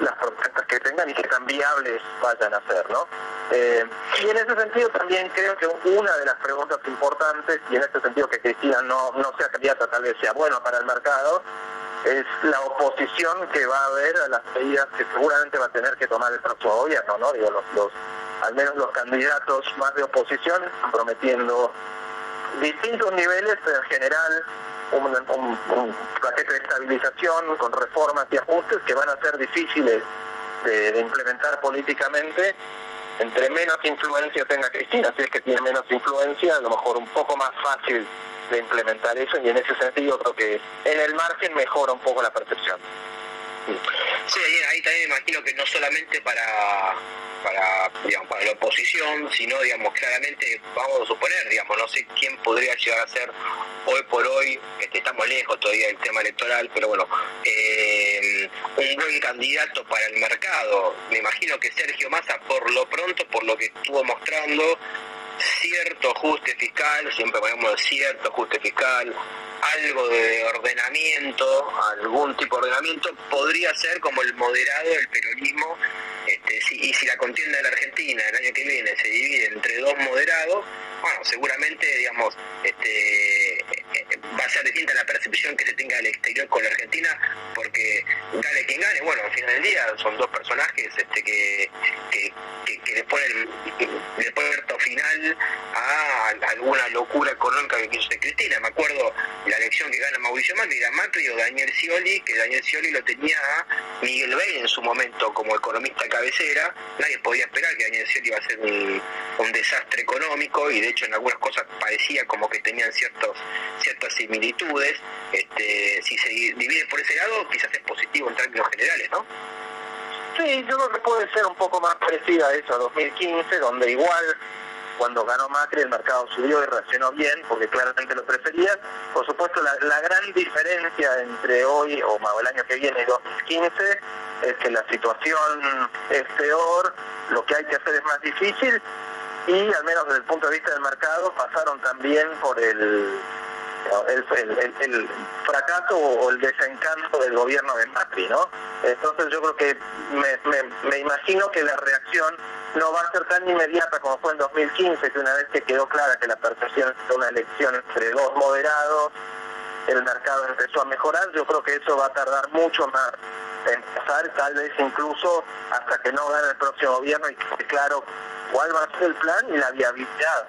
las, propuestas que tengan y qué tan viables vayan a ser, ¿no? Eh, y en ese sentido también creo que una de las preguntas importantes, y en este sentido que Cristina no, no sea candidata, tal vez sea bueno para el mercado, es la oposición que va a haber a las medidas que seguramente va a tener que tomar el próximo gobierno, ¿no? Digo, los, los, al menos los candidatos más de oposición prometiendo distintos niveles, pero en general un, un, paquete de estabilización con reformas y ajustes que van a ser difíciles de, de, implementar políticamente. Entre menos influencia tenga Cristina, si es que tiene menos influencia, a lo mejor un poco más fácil de implementar eso y en ese sentido creo que en el margen mejora un poco la percepción. Sí, ahí, también me imagino que no solamente para, para para, digamos, para la oposición, sino, digamos, claramente, vamos a suponer, digamos, no sé quién podría llegar a ser hoy por hoy, este, estamos lejos todavía del tema electoral, pero bueno, eh, un buen candidato para el mercado. Me imagino que Sergio Massa, por lo pronto, por lo que estuvo mostrando, cierto ajuste fiscal, siempre ponemos cierto ajuste fiscal, algo de ordenamiento, algún tipo de ordenamiento, podría ser como el moderado del peronismo, este, y si la contienda de la Argentina el año que viene se divide entre dos moderados, bueno, seguramente, digamos, este, va a ser distinta la percepción que se tenga del exterior con la Argentina, porque gane quien gane, bueno, al final del día son dos personajes este, que, que, que, le ponen le ponen final a alguna locura económica que quiso Cristina. Me acuerdo la elección que gana Mauricio Macri, era Macri o Daniel Scioli, que Daniel Scioli lo tenía Miguel Bey en su momento como economista cabecera. Nadie podía esperar que Daniel Scioli iba a ser un, un desastre económico y de hecho en algunas cosas parecía como que tenían ciertos ciertas similitudes. Este, si se divide por ese lado, quizás es positivo en términos generales, ¿no? Sí, yo creo que puede ser un poco más parecida a eso, a 2015, donde igual cuando ganó Macri el mercado subió y reaccionó bien porque claramente lo prefería. Por supuesto la, gran diferencia entre hoy o el año que viene y 2015 es que la situación es peor, lo que hay que hacer es más difícil y al menos desde el punto de vista del mercado pasaron también por el el, fracaso o el desencanto del gobierno de Macri, ¿no? Entonces yo creo que me, imagino que la reacción no va a ser tan inmediata como fue en 2015, que una vez que quedó clara que la percepción de una elección entre dos moderados, el mercado empezó a mejorar, yo creo que eso va a tardar mucho más en pasar, tal vez incluso hasta que no gane el próximo gobierno y quede claro cuál va a ser el plan y la viabilidad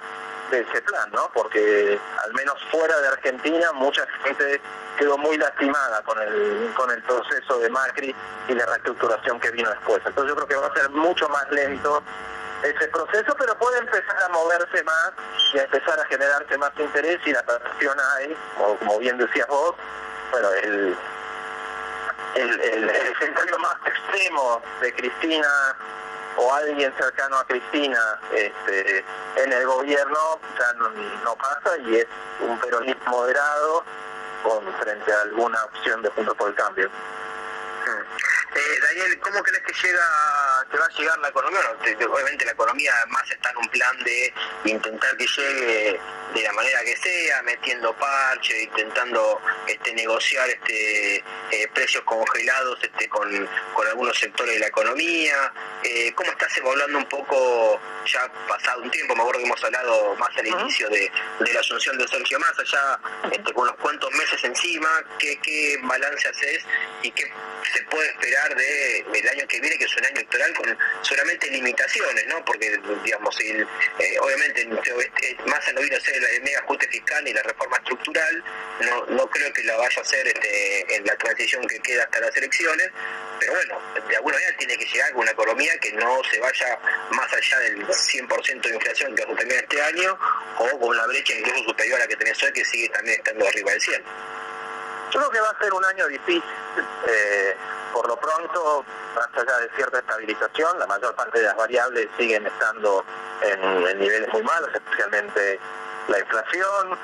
de ese plan, ¿no? Porque al menos fuera de Argentina mucha gente quedó muy lastimada con el, con el proceso de Macri y la reestructuración que vino después. Entonces yo creo que va a ser mucho más lento ese proceso, pero puede empezar a moverse más y a empezar a generarse más interés y la percepción hay, como, como bien decías vos, bueno, el, el, el, el escenario más extremo de Cristina o alguien cercano a Cristina este, en el gobierno ya no, pasa y es un peronismo moderado con frente a alguna opción de punto por el Cambio. Hmm. Eh, Daniel, ¿cómo crees que llega, que va a llegar la economía? obviamente la economía además está en un plan de intentar que llegue de la manera que sea, metiendo parche, intentando este, negociar este, eh, precios congelados este, con, algunos sectores de la economía. Eh, ¿Cómo estás evaluando un poco, ya pasado un tiempo, me acuerdo que hemos hablado más al inicio de, la asunción de Sergio Massa, ya este, con unos cuantos meses encima, ¿qué, qué balance haces y qué se puede esperar de, del año que viene, que es un año electoral con solamente limitaciones, ¿no? Porque, digamos, eh, obviamente Massa no vino a ser el mega ajuste fiscal y la reforma estructural, no, no creo que la vaya a hacer este, en la transición que queda hasta las elecciones, pero bueno, de alguna manera tiene que llegar con una economía que no se vaya más allá del 100% de inflación que vamos a este año, o con una brecha incluso superior a la que tenés hoy, que sigue también estando arriba del 100. Yo creo que va a ser un año difícil. Eh, por lo pronto, más allá de cierta estabilización, la mayor parte de las variables siguen estando en niveles muy malos, especialmente la inflación.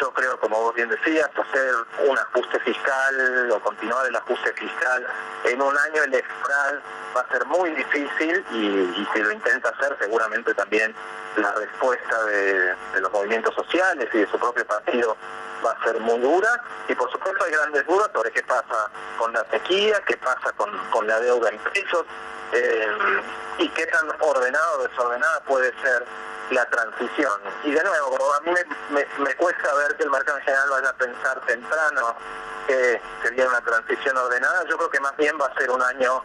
Yo creo, como vos bien decías, hacer un ajuste fiscal o continuar el ajuste fiscal en un año electoral va a ser muy difícil y, si lo intenta hacer seguramente también la respuesta de, los movimientos sociales y de su propio partido va a ser muy dura. Y por supuesto hay grandes dudas sobre qué pasa con la sequía, qué pasa con, la deuda en pesos eh, y qué tan ordenado o desordenada puede ser la transición. Y de nuevo, a mí me, cuesta ver que el mercado en general vaya a pensar temprano que sería una transición ordenada. Yo creo que más bien va a ser un año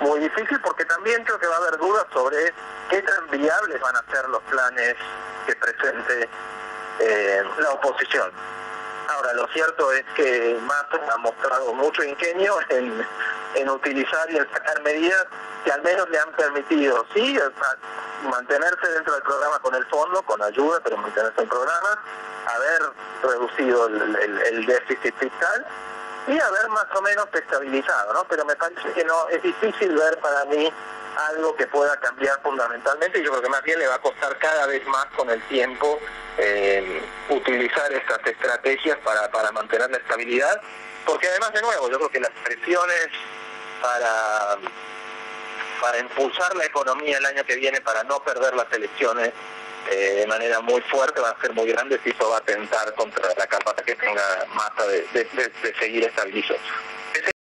muy difícil porque también creo que va a haber dudas sobre qué tan viables van a ser los planes que presente eh, la oposición. Ahora, lo cierto es que Massa ha mostrado mucho ingenio en, en utilizar y en sacar medidas que al menos le han permitido, sí, mantenerse dentro del programa con el fondo, con ayuda, pero mantenerse en el programa, haber reducido el, déficit fiscal y haber más o menos estabilizado, ¿no? Pero me parece que no es difícil ver para mí algo que pueda cambiar fundamentalmente y yo creo que más bien le va a costar cada vez más con el tiempo eh, utilizar estas estrategias para, para mantener la estabilidad, porque además de nuevo yo creo que las presiones para para impulsar la economía el año que viene, para no perder las elecciones eh, de manera muy fuerte, van a ser muy grandes y eso va a atentar contra la capa que tenga masa de, de, seguir estabilizando.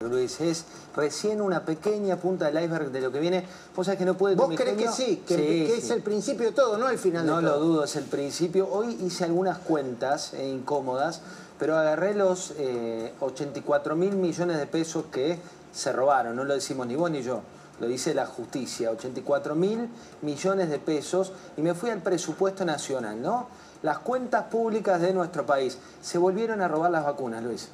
Luis, es recién una pequeña punta del iceberg de lo que viene. Vos sabés que no puede ¿Vos crees que sí? Que, sí, que sí. es el principio de todo, no el final No de lo todo. dudo, es el principio. Hoy hice algunas cuentas eh, incómodas, pero agarré los eh, 84 mil millones de pesos que se robaron. No lo decimos ni vos ni yo, lo dice la justicia. 84 mil millones de pesos y me fui al presupuesto nacional, ¿no? Las cuentas públicas de nuestro país. Se volvieron a robar las vacunas, Luis.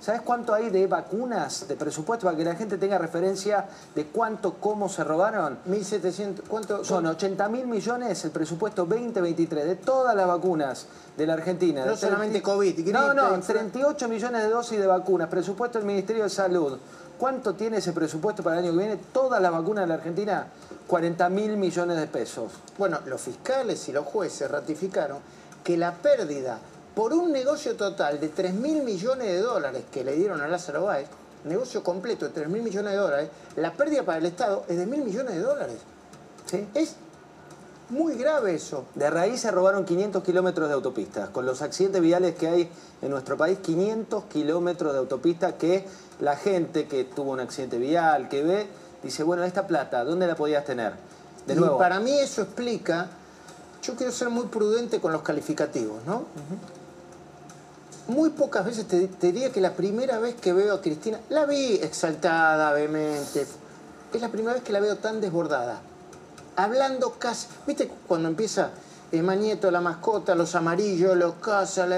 ¿Sabes cuánto hay de vacunas, de presupuesto, para que la gente tenga referencia de cuánto, cómo se robaron? 1.700, ¿cuánto? Son 80 mil millones el presupuesto 2023 de todas las vacunas de la Argentina. No De solamente 30 COVID, No, no, influ- 38 millones de dosis de vacunas. Presupuesto del Ministerio de Salud. ¿Cuánto tiene ese presupuesto para el año que viene? Todas las vacunas de la Argentina, 40 mil millones de pesos. Bueno, los fiscales y los jueces ratificaron que la pérdida por un negocio total de 3 mil millones de dólares que le dieron a Lázaro Báez, negocio completo de 3 mil millones de dólares, la pérdida para el Estado es de mil millones de dólares. ¿Sí? Es muy grave eso. De raíz se robaron 500 kilómetros de autopistas. Con los accidentes viales que hay en nuestro país, 500 kilómetros de autopistas que la gente que tuvo un accidente vial, que ve, dice, bueno, esta plata, ¿dónde la podías tener? De nuevo. Y para mí eso explica, yo quiero ser muy prudente con los calificativos, ¿no? Muy pocas veces te, diría que la primera vez que veo a Cristina, la vi exaltada, vehemente, es la primera vez que la veo tan desbordada. Hablando casi, ¿viste cuando empieza eh, Mañeto, la mascota, los amarillos, los casas,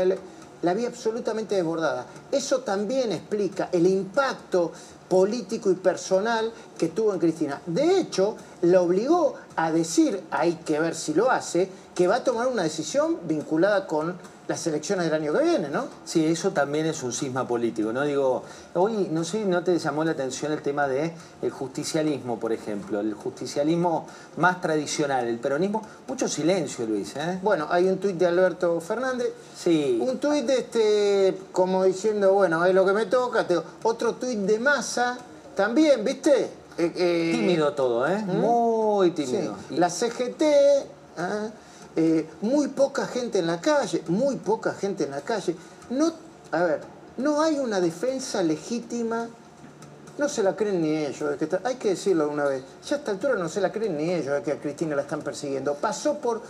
la vi absolutamente desbordada. Eso también explica el impacto político y personal que tuvo en Cristina. De hecho, la obligó a decir, hay que ver si lo hace, que va a tomar una decisión vinculada con las elecciones del año que viene, ¿no? Sí, eso también es un cisma político, ¿no? Digo, hoy no sé, ¿no te llamó la atención el tema de el justicialismo, por ejemplo? El justicialismo más tradicional, el peronismo, mucho silencio, Luis, ¿eh? Bueno, hay un tuit de Alberto Fernández, Sí. un tuit este, como diciendo, bueno, es lo que me toca, te- otro tuit de masa, también, ¿viste? Eh, eh, Tímido todo, ¿eh? Muy Sí, tímido. Y- la CGT, ¿ah? Eh, muy poca gente en la calle, muy poca gente en la calle. No, a ver, no hay una defensa legítima, no se la creen ni ellos. hay que decirlo de una vez, ya a esta altura no se la creen ni ellos de que a Cristina la están persiguiendo. Pasó por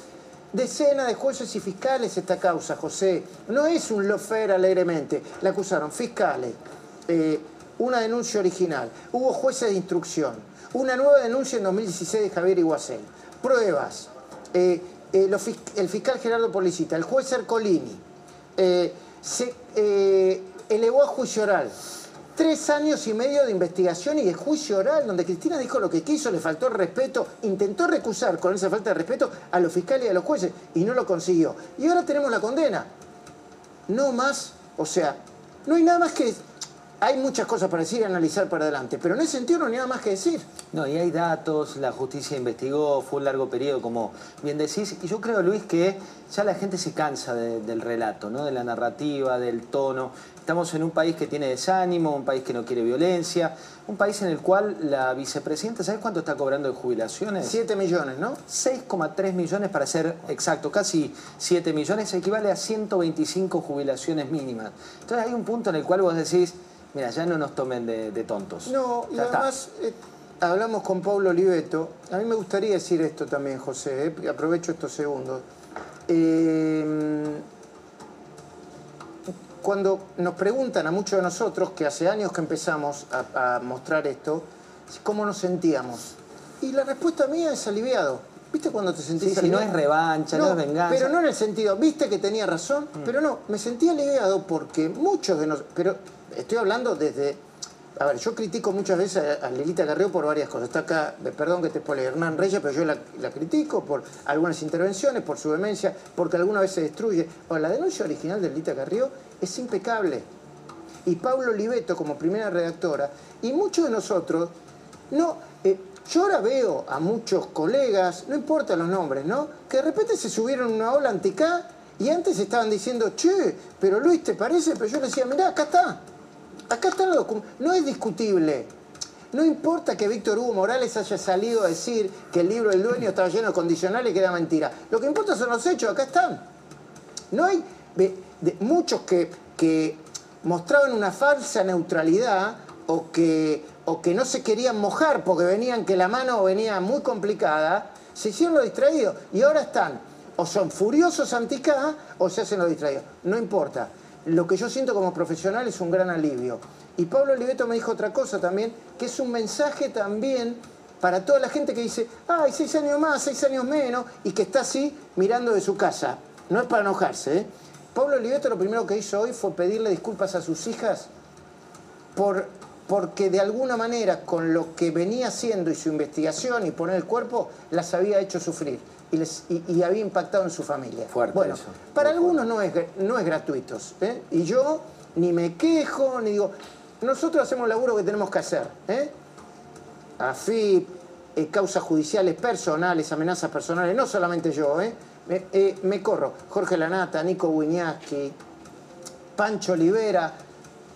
decenas de jueces y fiscales esta causa, José. No es un lofer alegremente. La acusaron fiscales, eh, una denuncia original, hubo jueces de instrucción, una nueva denuncia en 2016 de Javier Iguacel, pruebas, eh, eh, el fiscal Gerardo Policita, el juez Ercolini, eh, se eh, elevó a juicio oral. Tres años y medio de investigación y de juicio oral, donde Cristina dijo lo que quiso, le faltó respeto, intentó recusar con esa falta de respeto a los fiscales y a los jueces y no lo consiguió. Y ahora tenemos la condena. No más, o sea, no hay nada más que... Hay muchas cosas para decir y analizar para adelante, pero en ese sentido no hay nada más que decir. No, y hay datos, la justicia investigó, fue un largo periodo, como bien decís, y yo creo, Luis, que ya la gente se cansa de- del relato, ¿no? de la narrativa, del tono. Estamos en un país que tiene desánimo, un país que no quiere violencia, un país en el cual la vicepresidenta, ¿sabes cuánto está cobrando de jubilaciones? 7 millones, ¿no? 6,3 millones para ser exacto, casi 7 millones, equivale a 125 jubilaciones mínimas. Entonces hay un punto en el cual vos decís, mira, ya no nos tomen de, de tontos. No, y Ya además eh, hablamos con Pablo Oliveto. A mí me gustaría decir esto también, José. eh, aprovecho estos segundos. Eh, cuando nos preguntan a muchos de nosotros, que hace años que empezamos a, a mostrar esto, cómo nos sentíamos. Y la respuesta mía es aliviado. ¿Viste cuando te sentís Sí, aliviado? no es revancha, no es venganza. Mm. Pero no en el sentido, viste que tenía razón, pero no, me sentí aliviado porque muchos de nosotros, pero estoy hablando desde, a ver, yo critico muchas veces a, Lilita Carrió por varias cosas. Está acá, perdón que te pone Hernán Reyes, pero yo la, critico por algunas intervenciones, por su demencia, porque alguna vez se destruye. Ahora, la denuncia original de Lilita Carrió es impecable. Y Pablo Oliveto como primera redactora, y muchos de nosotros, no, eh, Yo ahora veo a muchos colegas, no importa los nombres, ¿no? Que de repente se subieron una ola anticá y antes estaban diciendo, che, pero Luis, ¿te parece? Pero yo le decía, mirá, acá está. Acá está el documento. No es discutible. No importa que Víctor Hugo Morales haya salido a decir que el libro del dueño estaba lleno de condicionales y que era mentira. Lo que importa son los hechos, acá están. No hay muchos que, mostraban una falsa neutralidad o que, no se querían mojar porque venían que la mano venía muy complicada, se hicieron los distraídos y ahora están o son furiosos anti-K o se hacen los distraídos. No importa. Lo que yo siento como profesional es un gran alivio. Y Pablo Oliveto me dijo otra cosa también, que es un mensaje también para toda la gente que dice, ay, seis años más, seis años menos, y que está así mirando de su casa. No es para enojarse, ¿eh? Pablo Oliveto lo primero que hizo hoy fue pedirle disculpas a sus hijas por, porque de alguna manera con lo que venía haciendo y su investigación y poner el cuerpo, las había hecho sufrir y, les, y, y había impactado en su familia. Fuerte bueno, eso, para algunos no es, no es gratuito. ¿eh? Y yo ni me quejo, ni digo, nosotros hacemos el laburo que tenemos que hacer. ¿eh? AFIP, eh, causas judiciales personales, amenazas personales, no solamente yo, ¿eh? Me, eh, me corro. Jorge Lanata, Nico Wiñaski, Pancho Olivera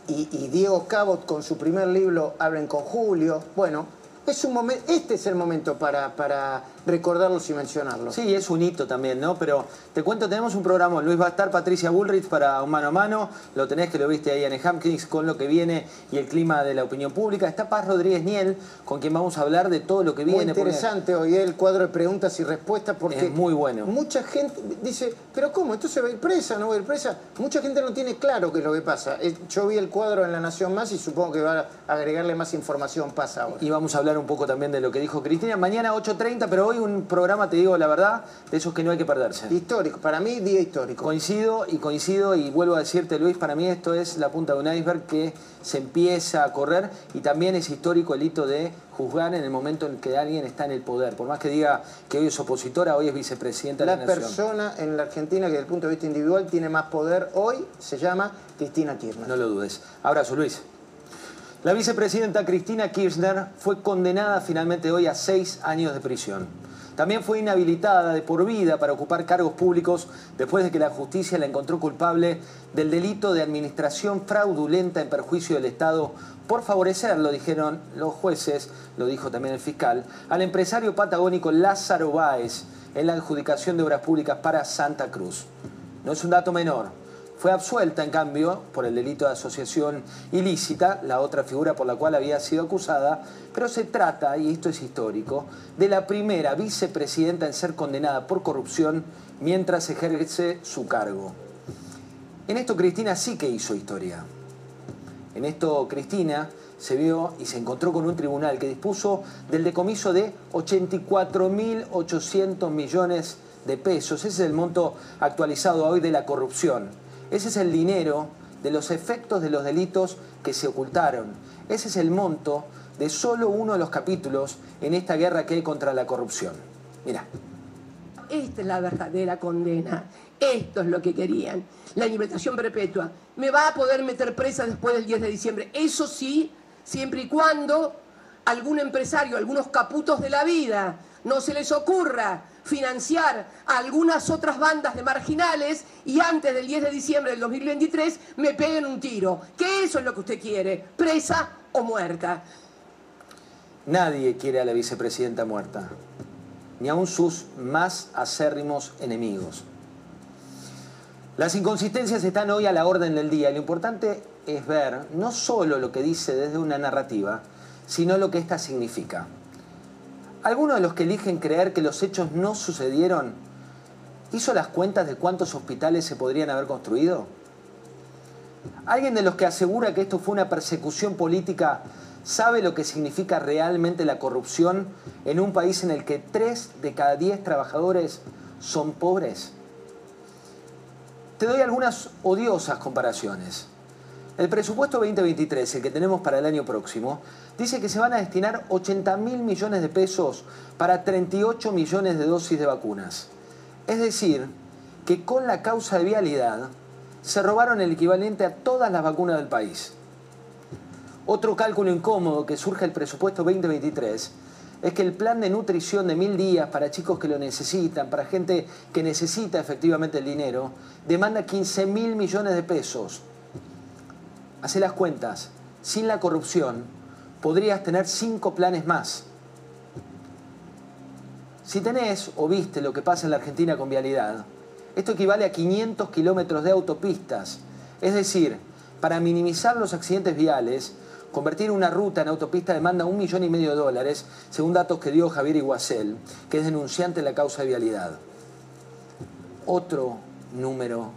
y, y Diego Cabot con su primer libro Hablen con Julio. Bueno, es un momento, este es el momento para, para recordarlos y mencionarlos. Sí, es un hito también, ¿no? Pero te cuento, tenemos un programa, Luis va a estar, Patricia Bullrich para un mano a mano, lo tenés que lo viste ahí en el Hamkins con lo que viene y el clima de la opinión pública. Está Paz Rodríguez Niel, con quien vamos a hablar de todo lo que Muy viene. porque interesante hoy el cuadro de preguntas y respuestas porque Es muy bueno. mucha gente dice, pero ¿cómo? ¿Entonces va a ir presa? ¿No va a ir presa? Mucha gente no tiene claro qué es lo que pasa. Eh, Yo vi el cuadro en La Nación Más y supongo que va a agregarle más información pasa ahora. Y vamos a hablar un poco también de lo que dijo Cristina. Mañana 8.30, pero hoy un programa, te digo la verdad, de esos que no hay que perderse. Histórico, para mí día histórico. Coincido y coincido y vuelvo a decirte Luis, para mí esto es la punta de un iceberg que se empieza a correr y también es histórico el hito de juzgar en el momento en que alguien está en el poder. Por más que diga que hoy es opositora, hoy es vicepresidenta de La la, Nación. persona en la Argentina que desde el punto de vista individual tiene más poder hoy se llama Cristina Kirchner. No lo dudes. Abrazo, Luis. La vicepresidenta Cristina Kirchner fue condenada finalmente hoy a seis años de prisión. También fue inhabilitada de por vida para ocupar cargos públicos después de que la justicia la encontró culpable del delito de administración fraudulenta en perjuicio del Estado por favorecer, lo dijeron los jueces, lo dijo también el fiscal, al empresario patagónico Lázaro Báez en la adjudicación de obras públicas para Santa Cruz. No es un dato menor. Fue absuelta, en cambio, por el delito de asociación ilícita, la otra figura por la cual había sido acusada, pero se trata, y esto es histórico, de la primera vicepresidenta en ser condenada por corrupción mientras ejerce su cargo. En esto Cristina sí que hizo historia. En esto Cristina se vio y se encontró con un tribunal que dispuso del decomiso de 84.800 millones de pesos. Ese es el monto actualizado hoy de la corrupción. Ese es el dinero de los efectos de los delitos que se ocultaron. Ese es el monto de solo uno de los capítulos en esta guerra que hay contra la corrupción. Mira. Esta es la verdadera condena. Esto es lo que querían. La libertación perpetua. Me va a poder meter presa después del 10 de diciembre. Eso sí, siempre y cuando algún empresario, algunos caputos de la vida, no se les ocurra financiar a algunas otras bandas de marginales y antes del 10 de diciembre del 2023 me peguen un tiro. Que eso es lo que usted quiere, presa o muerta. Nadie quiere a la vicepresidenta muerta, ni aun sus más acérrimos enemigos. Las inconsistencias están hoy a la orden del día. Lo importante es ver no solo lo que dice desde una narrativa, sino lo que ésta significa. ¿Alguno de los que eligen creer que los hechos no sucedieron hizo las cuentas de cuántos hospitales se podrían haber construido? ¿Alguien de los que asegura que esto fue una persecución política sabe lo que significa realmente la corrupción en un país en el que tres de cada diez trabajadores son pobres? Te doy algunas odiosas comparaciones. El presupuesto 2023, el que tenemos para el año próximo, dice que se van a destinar 80 mil millones de pesos para 38 millones de dosis de vacunas. Es decir, que con la causa de vialidad se robaron el equivalente a todas las vacunas del país. Otro cálculo incómodo que surge del presupuesto 2023 es que el plan de nutrición de mil días para chicos que lo necesitan, para gente que necesita efectivamente el dinero, demanda 15 mil millones de pesos. Hace las cuentas, sin la corrupción podrías tener cinco planes más. Si tenés o viste lo que pasa en la Argentina con vialidad, esto equivale a 500 kilómetros de autopistas. Es decir, para minimizar los accidentes viales, convertir una ruta en autopista demanda un millón y medio de dólares, según datos que dio Javier Iguacel, que es denunciante en la causa de vialidad. Otro número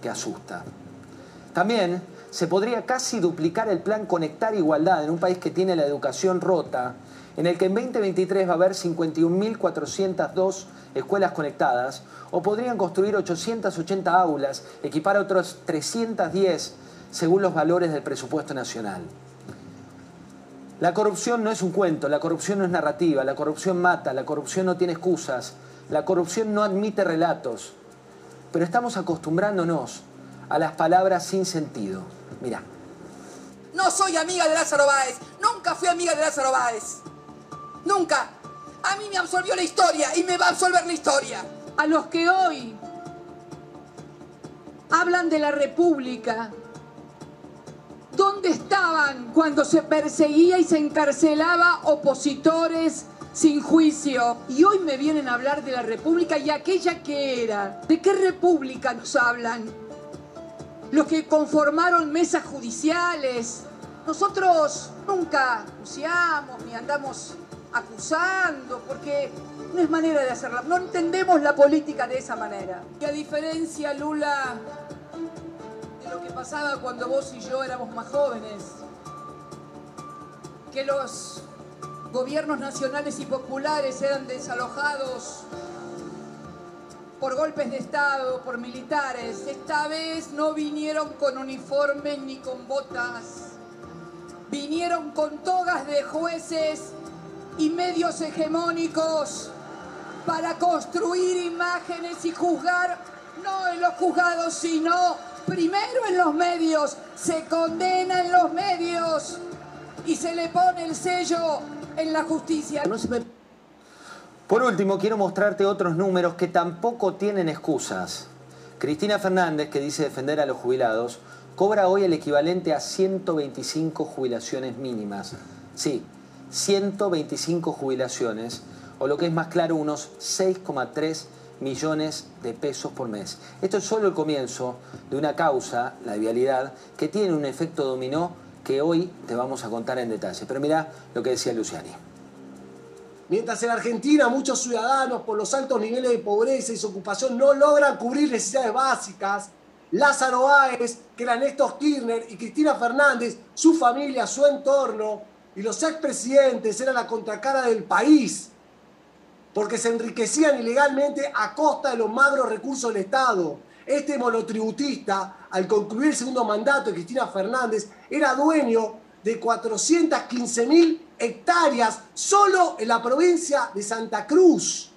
que asusta. También se podría casi duplicar el plan Conectar Igualdad en un país que tiene la educación rota, en el que en 2023 va a haber 51.402 escuelas conectadas, o podrían construir 880 aulas, equipar otros 310 según los valores del presupuesto nacional. La corrupción no es un cuento, la corrupción no es narrativa, la corrupción mata, la corrupción no tiene excusas, la corrupción no admite relatos, pero estamos acostumbrándonos a las palabras sin sentido. Mira. No soy amiga de Lázaro Báez, nunca fui amiga de Lázaro Báez. Nunca. A mí me absolvió la historia y me va a absolver la historia. A los que hoy hablan de la República, ¿dónde estaban cuando se perseguía y se encarcelaba opositores sin juicio? Y hoy me vienen a hablar de la República y aquella que era. ¿De qué República nos hablan? Los que conformaron mesas judiciales. Nosotros nunca anunciamos ni andamos acusando, porque no es manera de hacerla. No entendemos la política de esa manera. Y a diferencia, Lula, de lo que pasaba cuando vos y yo éramos más jóvenes, que los gobiernos nacionales y populares eran desalojados por golpes de Estado, por militares. Esta vez no vinieron con uniformes ni con botas. Vinieron con togas de jueces y medios hegemónicos para construir imágenes y juzgar, no en los juzgados, sino primero en los medios. Se condena en los medios y se le pone el sello en la justicia. Por último, quiero mostrarte otros números que tampoco tienen excusas. Cristina Fernández, que dice defender a los jubilados, cobra hoy el equivalente a 125 jubilaciones mínimas. Sí, 125 jubilaciones, o lo que es más claro, unos 6,3 millones de pesos por mes. Esto es solo el comienzo de una causa, la vialidad, que tiene un efecto dominó que hoy te vamos a contar en detalle. Pero mira lo que decía Luciani. Mientras en Argentina muchos ciudadanos por los altos niveles de pobreza y su ocupación no logran cubrir necesidades básicas, Lázaro Báez, que era Néstor Kirchner y Cristina Fernández, su familia, su entorno y los expresidentes eran la contracara del país, porque se enriquecían ilegalmente a costa de los magros recursos del Estado. Este monotributista, al concluir el segundo mandato de Cristina Fernández, era dueño de 415 mil hectáreas solo en la provincia de Santa Cruz.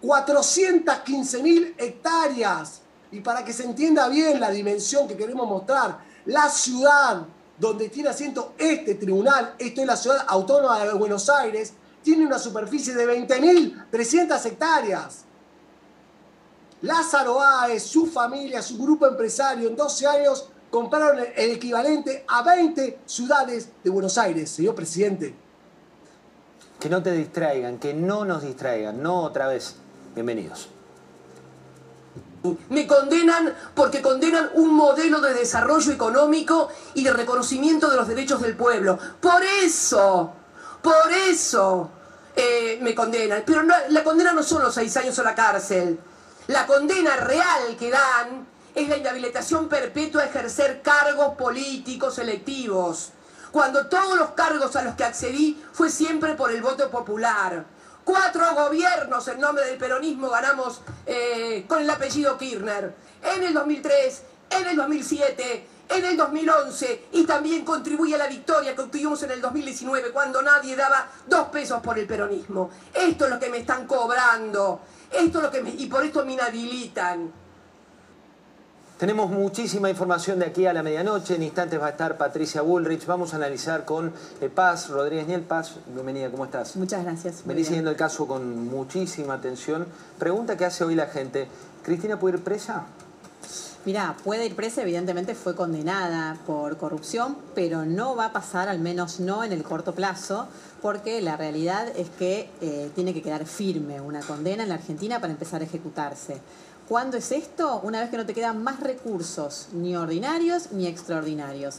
415 mil hectáreas. Y para que se entienda bien la dimensión que queremos mostrar, la ciudad donde tiene asiento este tribunal, esto es la ciudad autónoma de Buenos Aires, tiene una superficie de 20.300 hectáreas. Lázaro Áez, su familia, su grupo empresario, en 12 años compraron el equivalente a 20 ciudades de Buenos Aires, señor presidente. Que no te distraigan, que no nos distraigan, no otra vez. Bienvenidos. Me condenan porque condenan un modelo de desarrollo económico y de reconocimiento de los derechos del pueblo. Por eso, por eso eh, me condenan. Pero la condena no son los seis años a la cárcel. La condena real que dan es la inhabilitación perpetua a ejercer cargos políticos electivos, cuando todos los cargos a los que accedí fue siempre por el voto popular. Cuatro gobiernos en nombre del peronismo ganamos eh, con el apellido Kirchner. En el 2003, en el 2007, en el 2011 y también contribuye a la victoria que obtuvimos en el 2019 cuando nadie daba dos pesos por el peronismo. Esto es lo que me están cobrando. Esto es lo que y por esto me inhabilitan. Tenemos muchísima información de aquí a la medianoche. En instantes va a estar Patricia Bullrich. Vamos a analizar con eh, Paz Rodríguez Niel. Paz, bienvenida, ¿cómo estás? Muchas gracias. Venís siguiendo el caso con muchísima atención. Pregunta que hace hoy la gente. ¿Cristina puede ir presa? Mirá, puede ir presa, evidentemente fue condenada por corrupción, pero no va a pasar, al menos no en el corto plazo, porque la realidad es que eh, tiene que quedar firme una condena en la Argentina para empezar a ejecutarse. ¿Cuándo es esto? Una vez que no te quedan más recursos, ni ordinarios ni extraordinarios.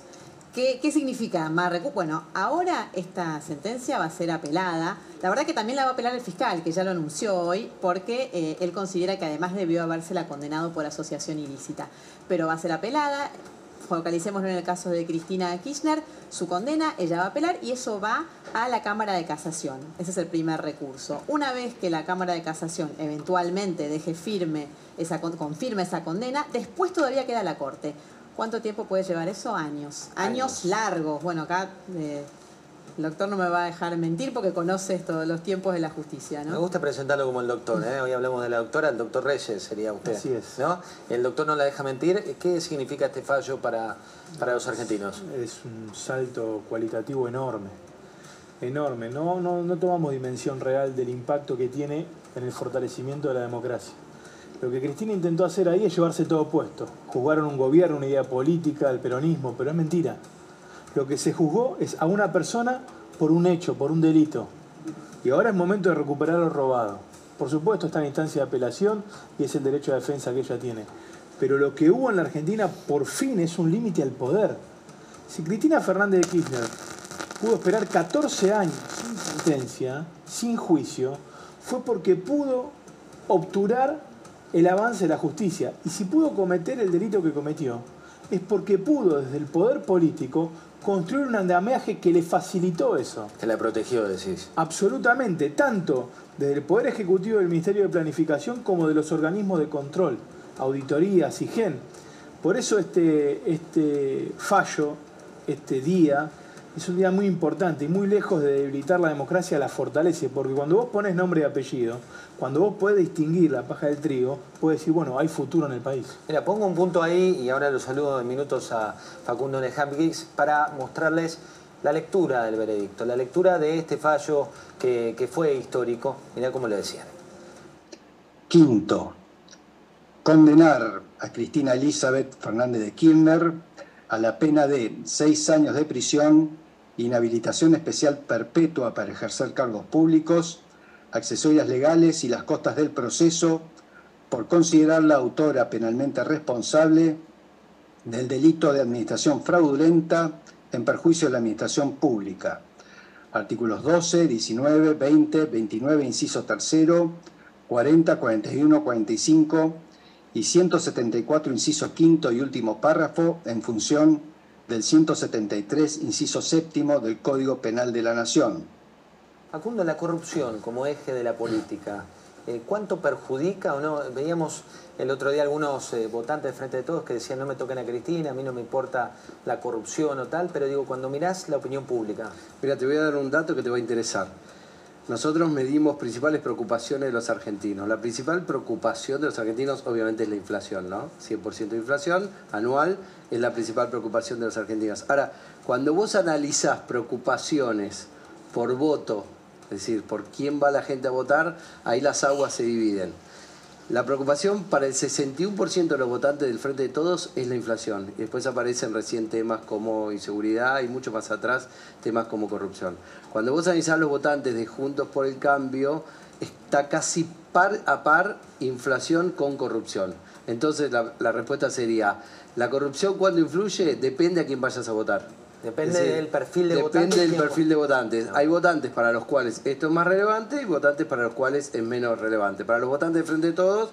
¿Qué, qué significa más recursos? Bueno, ahora esta sentencia va a ser apelada. La verdad que también la va a apelar el fiscal, que ya lo anunció hoy, porque eh, él considera que además debió habérsela condenado por asociación ilícita. Pero va a ser apelada. Focalicémonos en el caso de Cristina Kirchner, su condena, ella va a apelar y eso va a la Cámara de Casación. Ese es el primer recurso. Una vez que la Cámara de Casación eventualmente deje firme esa, con- confirme esa condena, después todavía queda la Corte. ¿Cuánto tiempo puede llevar eso? Años. Años, largos. Bueno, acá eh, el doctor no me va a dejar mentir porque conoce esto, los tiempos de la justicia, Me gusta presentarlo como el doctor. ¿eh? Hoy hablamos de la doctora, el doctor Reyes sería usted. Así es. ¿no? El doctor no la deja mentir. ¿Qué significa este fallo para, para los argentinos? Es un salto cualitativo enorme. Enorme. No, no, no tomamos dimensión real del impacto que tiene en el fortalecimiento de la democracia. Lo que Cristina intentó hacer ahí es llevarse todo puesto. Juzgaron un gobierno, una idea política, el peronismo, pero es mentira. Lo que se juzgó es a una persona por un hecho, por un delito. Y ahora es momento de recuperar lo robado. Por supuesto está en instancia de apelación y es el derecho de defensa que ella tiene. Pero lo que hubo en la Argentina por fin es un límite al poder. Si Cristina Fernández de Kirchner pudo esperar 14 años sin sentencia, sin juicio, fue porque pudo obturar el avance de la justicia. Y si pudo cometer el delito que cometió, es porque pudo desde el poder político construir un andamiaje que le facilitó eso. Que la protegió, decís. Absolutamente, tanto desde el Poder Ejecutivo del Ministerio de Planificación como de los organismos de control, auditoría, SIGEN. Por eso este, este fallo, este día, es un día muy importante y muy lejos de debilitar la democracia, la fortalece, porque cuando vos pones nombre y apellido, cuando vos podés distinguir la paja del trigo, puedes decir, bueno, hay futuro en el país. Mira, pongo un punto ahí y ahora lo saludo en minutos a Facundo Nejambix para mostrarles la lectura del veredicto, la lectura de este fallo que, que fue histórico. Mirá cómo lo decían. Quinto, condenar a Cristina Elizabeth Fernández de Kirchner a la pena de seis años de prisión, inhabilitación especial perpetua para ejercer cargos públicos, accesorias legales y las costas del proceso por considerarla autora penalmente responsable del delito de administración fraudulenta en perjuicio de la administración pública. Artículos 12, 19, 20, 29, inciso tercero, 40, 41, 45 y 174, inciso quinto y último párrafo, en función del 173, inciso séptimo del Código Penal de la Nación. Facundo, la corrupción como eje de la política, eh, ¿cuánto perjudica o no? Veíamos el otro día algunos eh, votantes de Frente de Todos que decían no me toquen a Cristina, a mí no me importa la corrupción o tal, pero digo, cuando mirás la opinión pública, Mira, te voy a dar un dato que te va a interesar. Nosotros medimos principales preocupaciones de los argentinos. La principal preocupación de los argentinos obviamente es la inflación, ¿no? 100% de inflación anual es la principal preocupación de los argentinos. Ahora, cuando vos analizás preocupaciones por voto, es decir, por quién va la gente a votar, ahí las aguas se dividen. La preocupación para el 61% de los votantes del Frente de Todos es la inflación. Y después aparecen recién temas como inseguridad y mucho más atrás temas como corrupción. Cuando vos analizás los votantes de Juntos por el Cambio, está casi par a par inflación con corrupción. Entonces la, respuesta sería, ¿la corrupción cuándo influye? Depende a quién vayas a votar. Depende decir, del perfil de Depende votantes. del quién- perfil de votantes. Hay votantes para los cuales esto es más relevante y votantes para los cuales es menos relevante. Para los votantes de Frente de Todos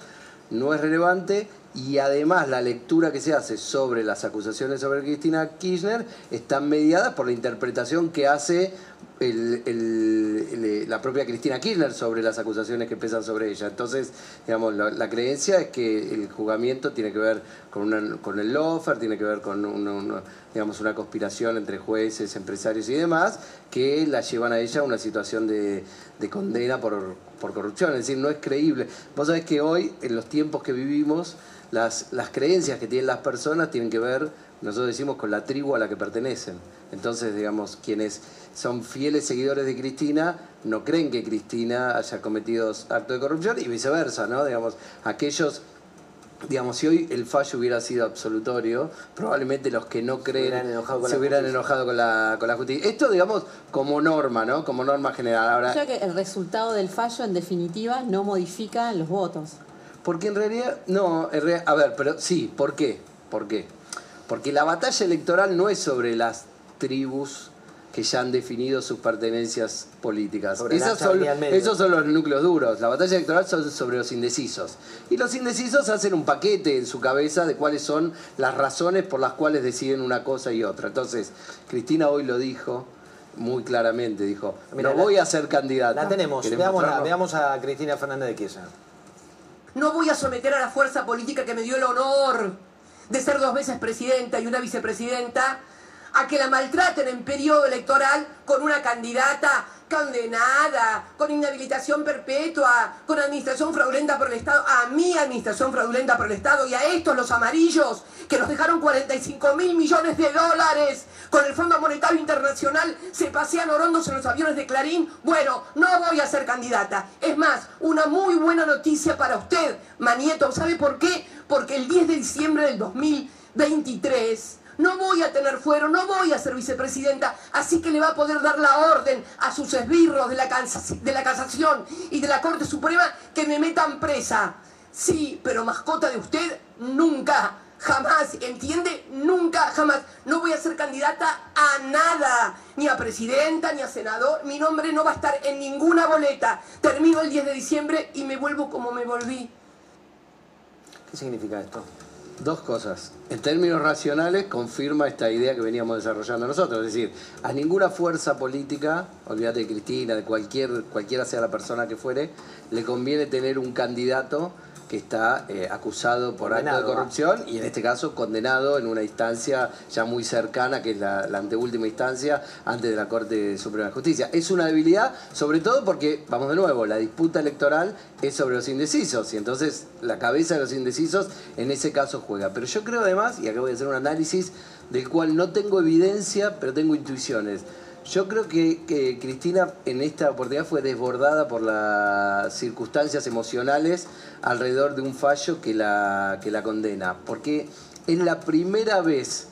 no es relevante y además la lectura que se hace sobre las acusaciones sobre Cristina Kirchner están mediadas por la interpretación que hace el- el- la propia Cristina Kirchner sobre las acusaciones que pesan sobre ella. Entonces, digamos, la, la creencia es que el juzgamiento tiene que ver con, una- con el lofer, tiene que ver con una, una- digamos, una conspiración entre jueces, empresarios y demás, que la llevan a ella a una situación de, de condena por, por corrupción. Es decir, no es creíble. Vos sabés que hoy, en los tiempos que vivimos, las, las creencias que tienen las personas tienen que ver, nosotros decimos, con la tribu a la que pertenecen. Entonces, digamos, quienes son fieles seguidores de Cristina no creen que Cristina haya cometido actos de corrupción y viceversa, ¿no? Digamos, aquellos Digamos, si hoy el fallo hubiera sido absolutorio, probablemente los que no creen hubieran enojado con se la hubieran justicia. enojado con la, con la justicia. Esto, digamos, como norma, ¿no? Como norma general. Ahora, Yo creo que el resultado del fallo, en definitiva, no modifica los votos. Porque en realidad, no, en a ver, pero sí, ¿por qué? ¿Por qué? Porque la batalla electoral no es sobre las tribus que ya han definido sus pertenencias políticas. Esas son, esos son los núcleos duros. La batalla electoral son sobre los indecisos. Y los indecisos hacen un paquete en su cabeza de cuáles son las razones por las cuales deciden una cosa y otra. Entonces, Cristina hoy lo dijo muy claramente, dijo, Mira, no la- voy a ser candidata. La tenemos. ¿Querés Veamos, veamos a Cristina Fernández de Kirchner. No voy a someter a la fuerza política que me dio el honor de ser dos veces presidenta y una vicepresidenta a que la maltraten en periodo electoral con una candidata condenada, con inhabilitación perpetua, con administración fraudulenta por el Estado, a mi administración fraudulenta por el Estado y a estos los amarillos que nos dejaron 45 mil millones de dólares con el Fondo Monetario Internacional, se pasean orondos en los aviones de Clarín. Bueno, no voy a ser candidata. Es más, una muy buena noticia para usted, Manieto. ¿Sabe por qué? Porque el 10 de diciembre del 2023 no voy a tener fuero, no voy a ser vicepresidenta, así que le va a poder dar la orden a sus esbirros de la, de la casación y de la Corte Suprema que me metan presa. Sí, pero mascota de usted, nunca, jamás, ¿entiende? Nunca, jamás. No voy a ser candidata a nada, ni a presidenta, ni a senador. Mi nombre no va a estar en ninguna boleta. Termino el 10 de diciembre y me vuelvo como me volví. ¿Qué significa esto? Dos cosas. En términos racionales, confirma esta idea que veníamos desarrollando nosotros. Es decir, a ninguna fuerza política, olvídate de Cristina, de cualquier, cualquiera sea la persona que fuere, le conviene tener un candidato que está eh, acusado por acto de corrupción y en este caso condenado en una instancia ya muy cercana, que es la, la anteúltima instancia, antes de la Corte Suprema de Justicia. Es una debilidad, sobre todo porque, vamos de nuevo, la disputa electoral es sobre los indecisos y entonces la cabeza de los indecisos en ese caso juega. Pero yo creo además, y acá voy a hacer un análisis del cual no tengo evidencia, pero tengo intuiciones. Yo creo que, que Cristina en esta oportunidad fue desbordada por las circunstancias emocionales alrededor de un fallo que la, que la condena. Porque es la primera vez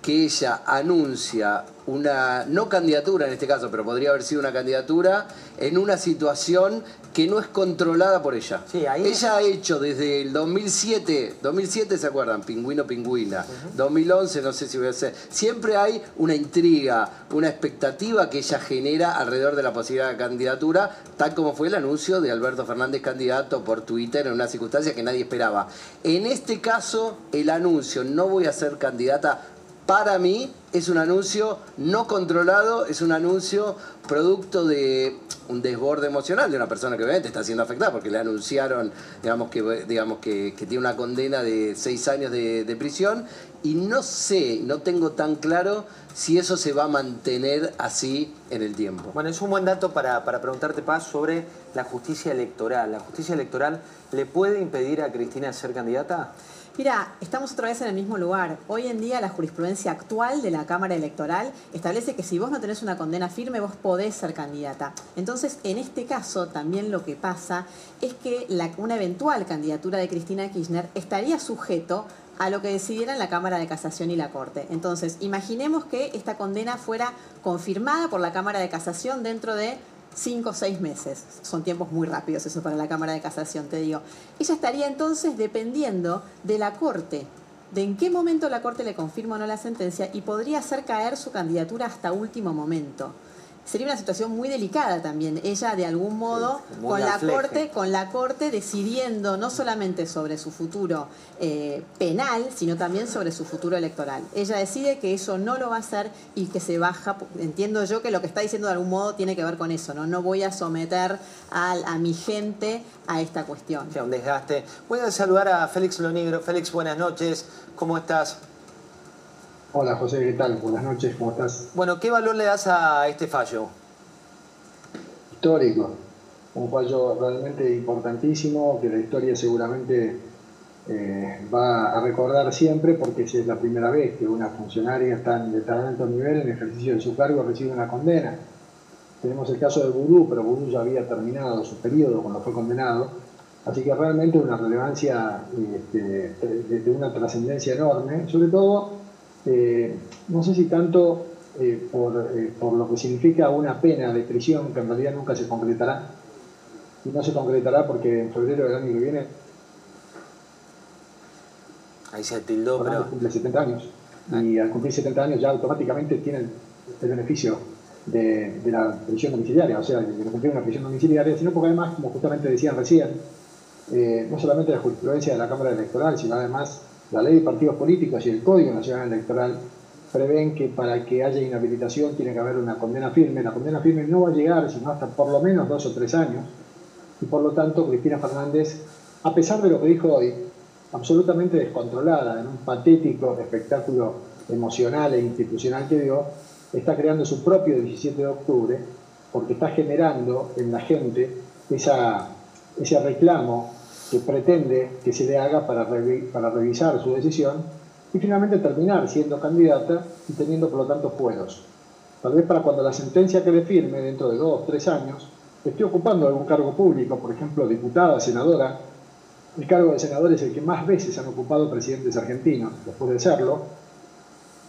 que ella anuncia una, no candidatura en este caso, pero podría haber sido una candidatura, en una situación que no es controlada por ella. Ella ha hecho desde el 2007, 2007 se acuerdan, Pingüino Pingüina, 2011 no sé si voy a hacer, siempre hay una intriga, una expectativa que ella genera alrededor de la posibilidad de candidatura, tal como fue el anuncio de Alberto Fernández candidato por Twitter en una circunstancia que nadie esperaba. En este caso, el anuncio, no voy a ser candidata, para mí es un anuncio no controlado, es un anuncio producto de un desborde emocional de una persona que obviamente está siendo afectada porque le anunciaron, digamos que, digamos que, tiene una condena de seis años de, de prisión y no sé, no tengo tan claro si eso se va a mantener así en el tiempo. Bueno, es un buen dato para, para preguntarte, Paz, sobre la justicia electoral. ¿La justicia electoral le puede impedir a Cristina ser candidata? Mira, estamos otra vez en el mismo lugar. Hoy en día la jurisprudencia actual de la Cámara Electoral establece que si vos no tenés una condena firme, vos podés ser candidata. Entonces, en este caso, también lo que pasa es que una eventual candidatura de Cristina Kirchner estaría sujeto a lo que decidieran la Cámara de Casación y la Corte. Entonces, imaginemos que esta condena fuera confirmada por la Cámara de Casación dentro de cinco o seis meses. Son tiempos muy rápidos eso para la Cámara de Casación, te digo. Ella estaría entonces dependiendo de la Corte, de en qué momento la Corte le confirma o no la sentencia y podría hacer caer su candidatura hasta último momento. Sería una situación muy delicada también. Ella de algún modo con la fleje. corte, con la corte decidiendo no solamente sobre su futuro eh, penal, sino también sobre su futuro electoral. Ella decide que eso no lo va a hacer y que se baja. Entiendo yo que lo que está diciendo de algún modo tiene que ver con eso, ¿no? No voy a someter a, mi gente a esta cuestión. Ya, un desgaste. Voy a saludar a Félix Lonigro. Félix, buenas noches. ¿Cómo estás? Hola José, ¿qué tal? Buenas noches, ¿cómo estás? Bueno, ¿qué valor le das a este fallo? Histórico, un fallo realmente importantísimo que la historia seguramente eh, va a recordar siempre porque es la primera vez que una funcionaria tan de tan alto nivel en ejercicio de su cargo recibe una condena. Tenemos el caso de Vudú, pero Vudú ya había terminado su periodo cuando fue condenado, así que realmente una relevancia este, de, de una trascendencia enorme, sobre todo, eh, no sé si tanto eh, por, eh, por lo que significa una pena de prisión que en realidad nunca se concretará, y no se concretará porque en febrero del año que viene Ahí se tildó, pero... cumple 70 años, y al cumplir 70 años ya automáticamente tienen el beneficio de, de la prisión domiciliaria, o sea, de cumplir una prisión domiciliaria, sino porque además, como justamente decían recién, eh, no solamente la jurisprudencia de la Cámara Electoral, sino además la ley de partidos políticos y el Código Nacional Electoral prevén que para que haya inhabilitación tiene que haber una condena firme. La condena firme no va a llegar sino hasta por lo menos dos o tres años. Y por lo tanto, Cristina Fernández, a pesar de lo que dijo hoy, absolutamente descontrolada en un patético espectáculo emocional e institucional que dio, está creando su propio 17 de octubre porque está generando en la gente esa, ese reclamo que pretende que se le haga para, para revisar su decisión y finalmente terminar siendo candidata y teniendo por lo tanto fueros. Tal vez para cuando la sentencia quede firme dentro de dos, tres años, esté ocupando algún cargo público, por ejemplo, diputada, senadora. El cargo de senador es el que más veces han ocupado presidentes argentinos, después de serlo.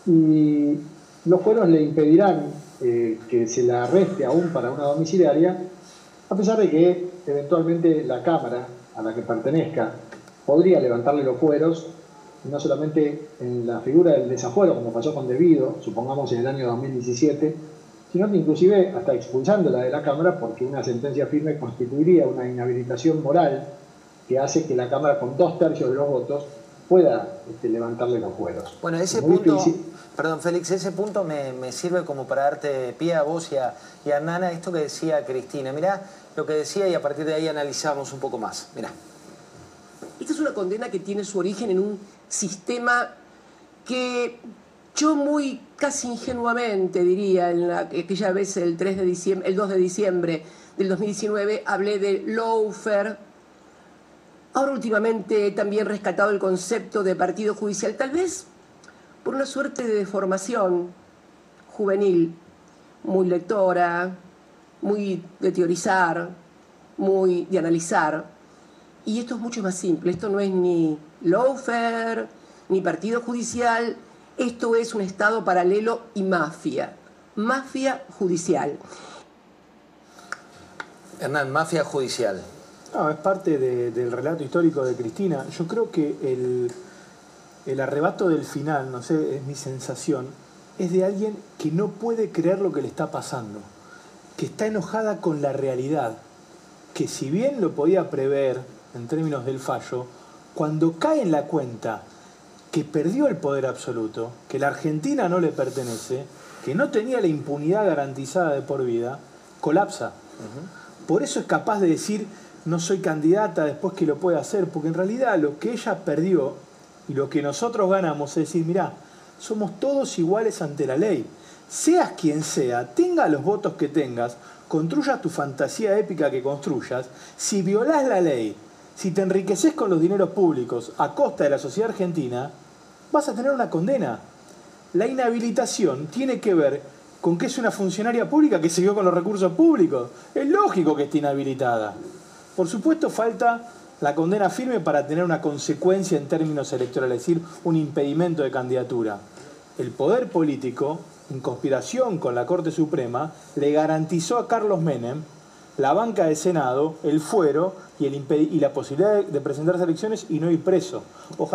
Y los fueros le impedirán eh, que se la arreste aún para una domiciliaria, a pesar de que eventualmente la Cámara a la que pertenezca podría levantarle los fueros, no solamente en la figura del desafuero, como pasó con Debido, supongamos en el año 2017, sino que inclusive hasta expulsándola de la Cámara porque una sentencia firme constituiría una inhabilitación moral que hace que la Cámara con dos tercios de los votos pueda este, levantarle los fueros. Bueno, ese Es punto, difícil. perdón Félix, ese punto me, me sirve como para darte pie a vos y a, y a Hernana, esto que decía Cristina. Mirá lo que decía y a partir de ahí analizamos un poco más. Mirá. Esta es una condena que tiene su origen en un sistema que yo muy casi ingenuamente diría, en la, aquella vez el, 3 de diciembre, el 2 de diciembre del 2019, hablé de lawfare. Ahora últimamente he también rescatado el concepto de partido judicial, tal vez por una suerte de deformación juvenil, muy lectora, muy de teorizar, muy de analizar. Y esto es mucho más simple, esto no es ni lawfare, ni partido judicial, esto es un Estado paralelo y mafia, mafia judicial. Hernán, mafia judicial. No, es parte de- del relato histórico de Cristina. Yo creo que el, el arrebato del final, no sé, es mi sensación, es de alguien que no puede creer lo que le está pasando, que está enojada con la realidad, que si bien lo podía prever en términos del fallo, cuando cae en la cuenta que perdió el poder absoluto, que la Argentina no le pertenece, que no tenía la impunidad garantizada de por vida, colapsa. Por eso es capaz de decir, no soy candidata después que lo puede hacer, porque en realidad lo que ella perdió y lo que nosotros ganamos es decir, mirá, somos todos iguales ante la ley. Seas quien sea, tenga los votos que tengas, construyas tu fantasía épica que construyas, si violás la ley, si te enriqueces con los dineros públicos a costa de la sociedad argentina, vas a tener una condena. La inhabilitación tiene que ver con que es una funcionaria pública que siguió con los recursos públicos. Es lógico que esté inhabilitada. Por supuesto, falta la condena firme para tener una consecuencia en términos electorales, es decir, un impedimento de candidatura. El poder político, en conspiración con la Corte Suprema, le garantizó a Carlos Menem la banca de Senado, el fuero y, la posibilidad de, de presentarse a elecciones y no ir preso. Ojalá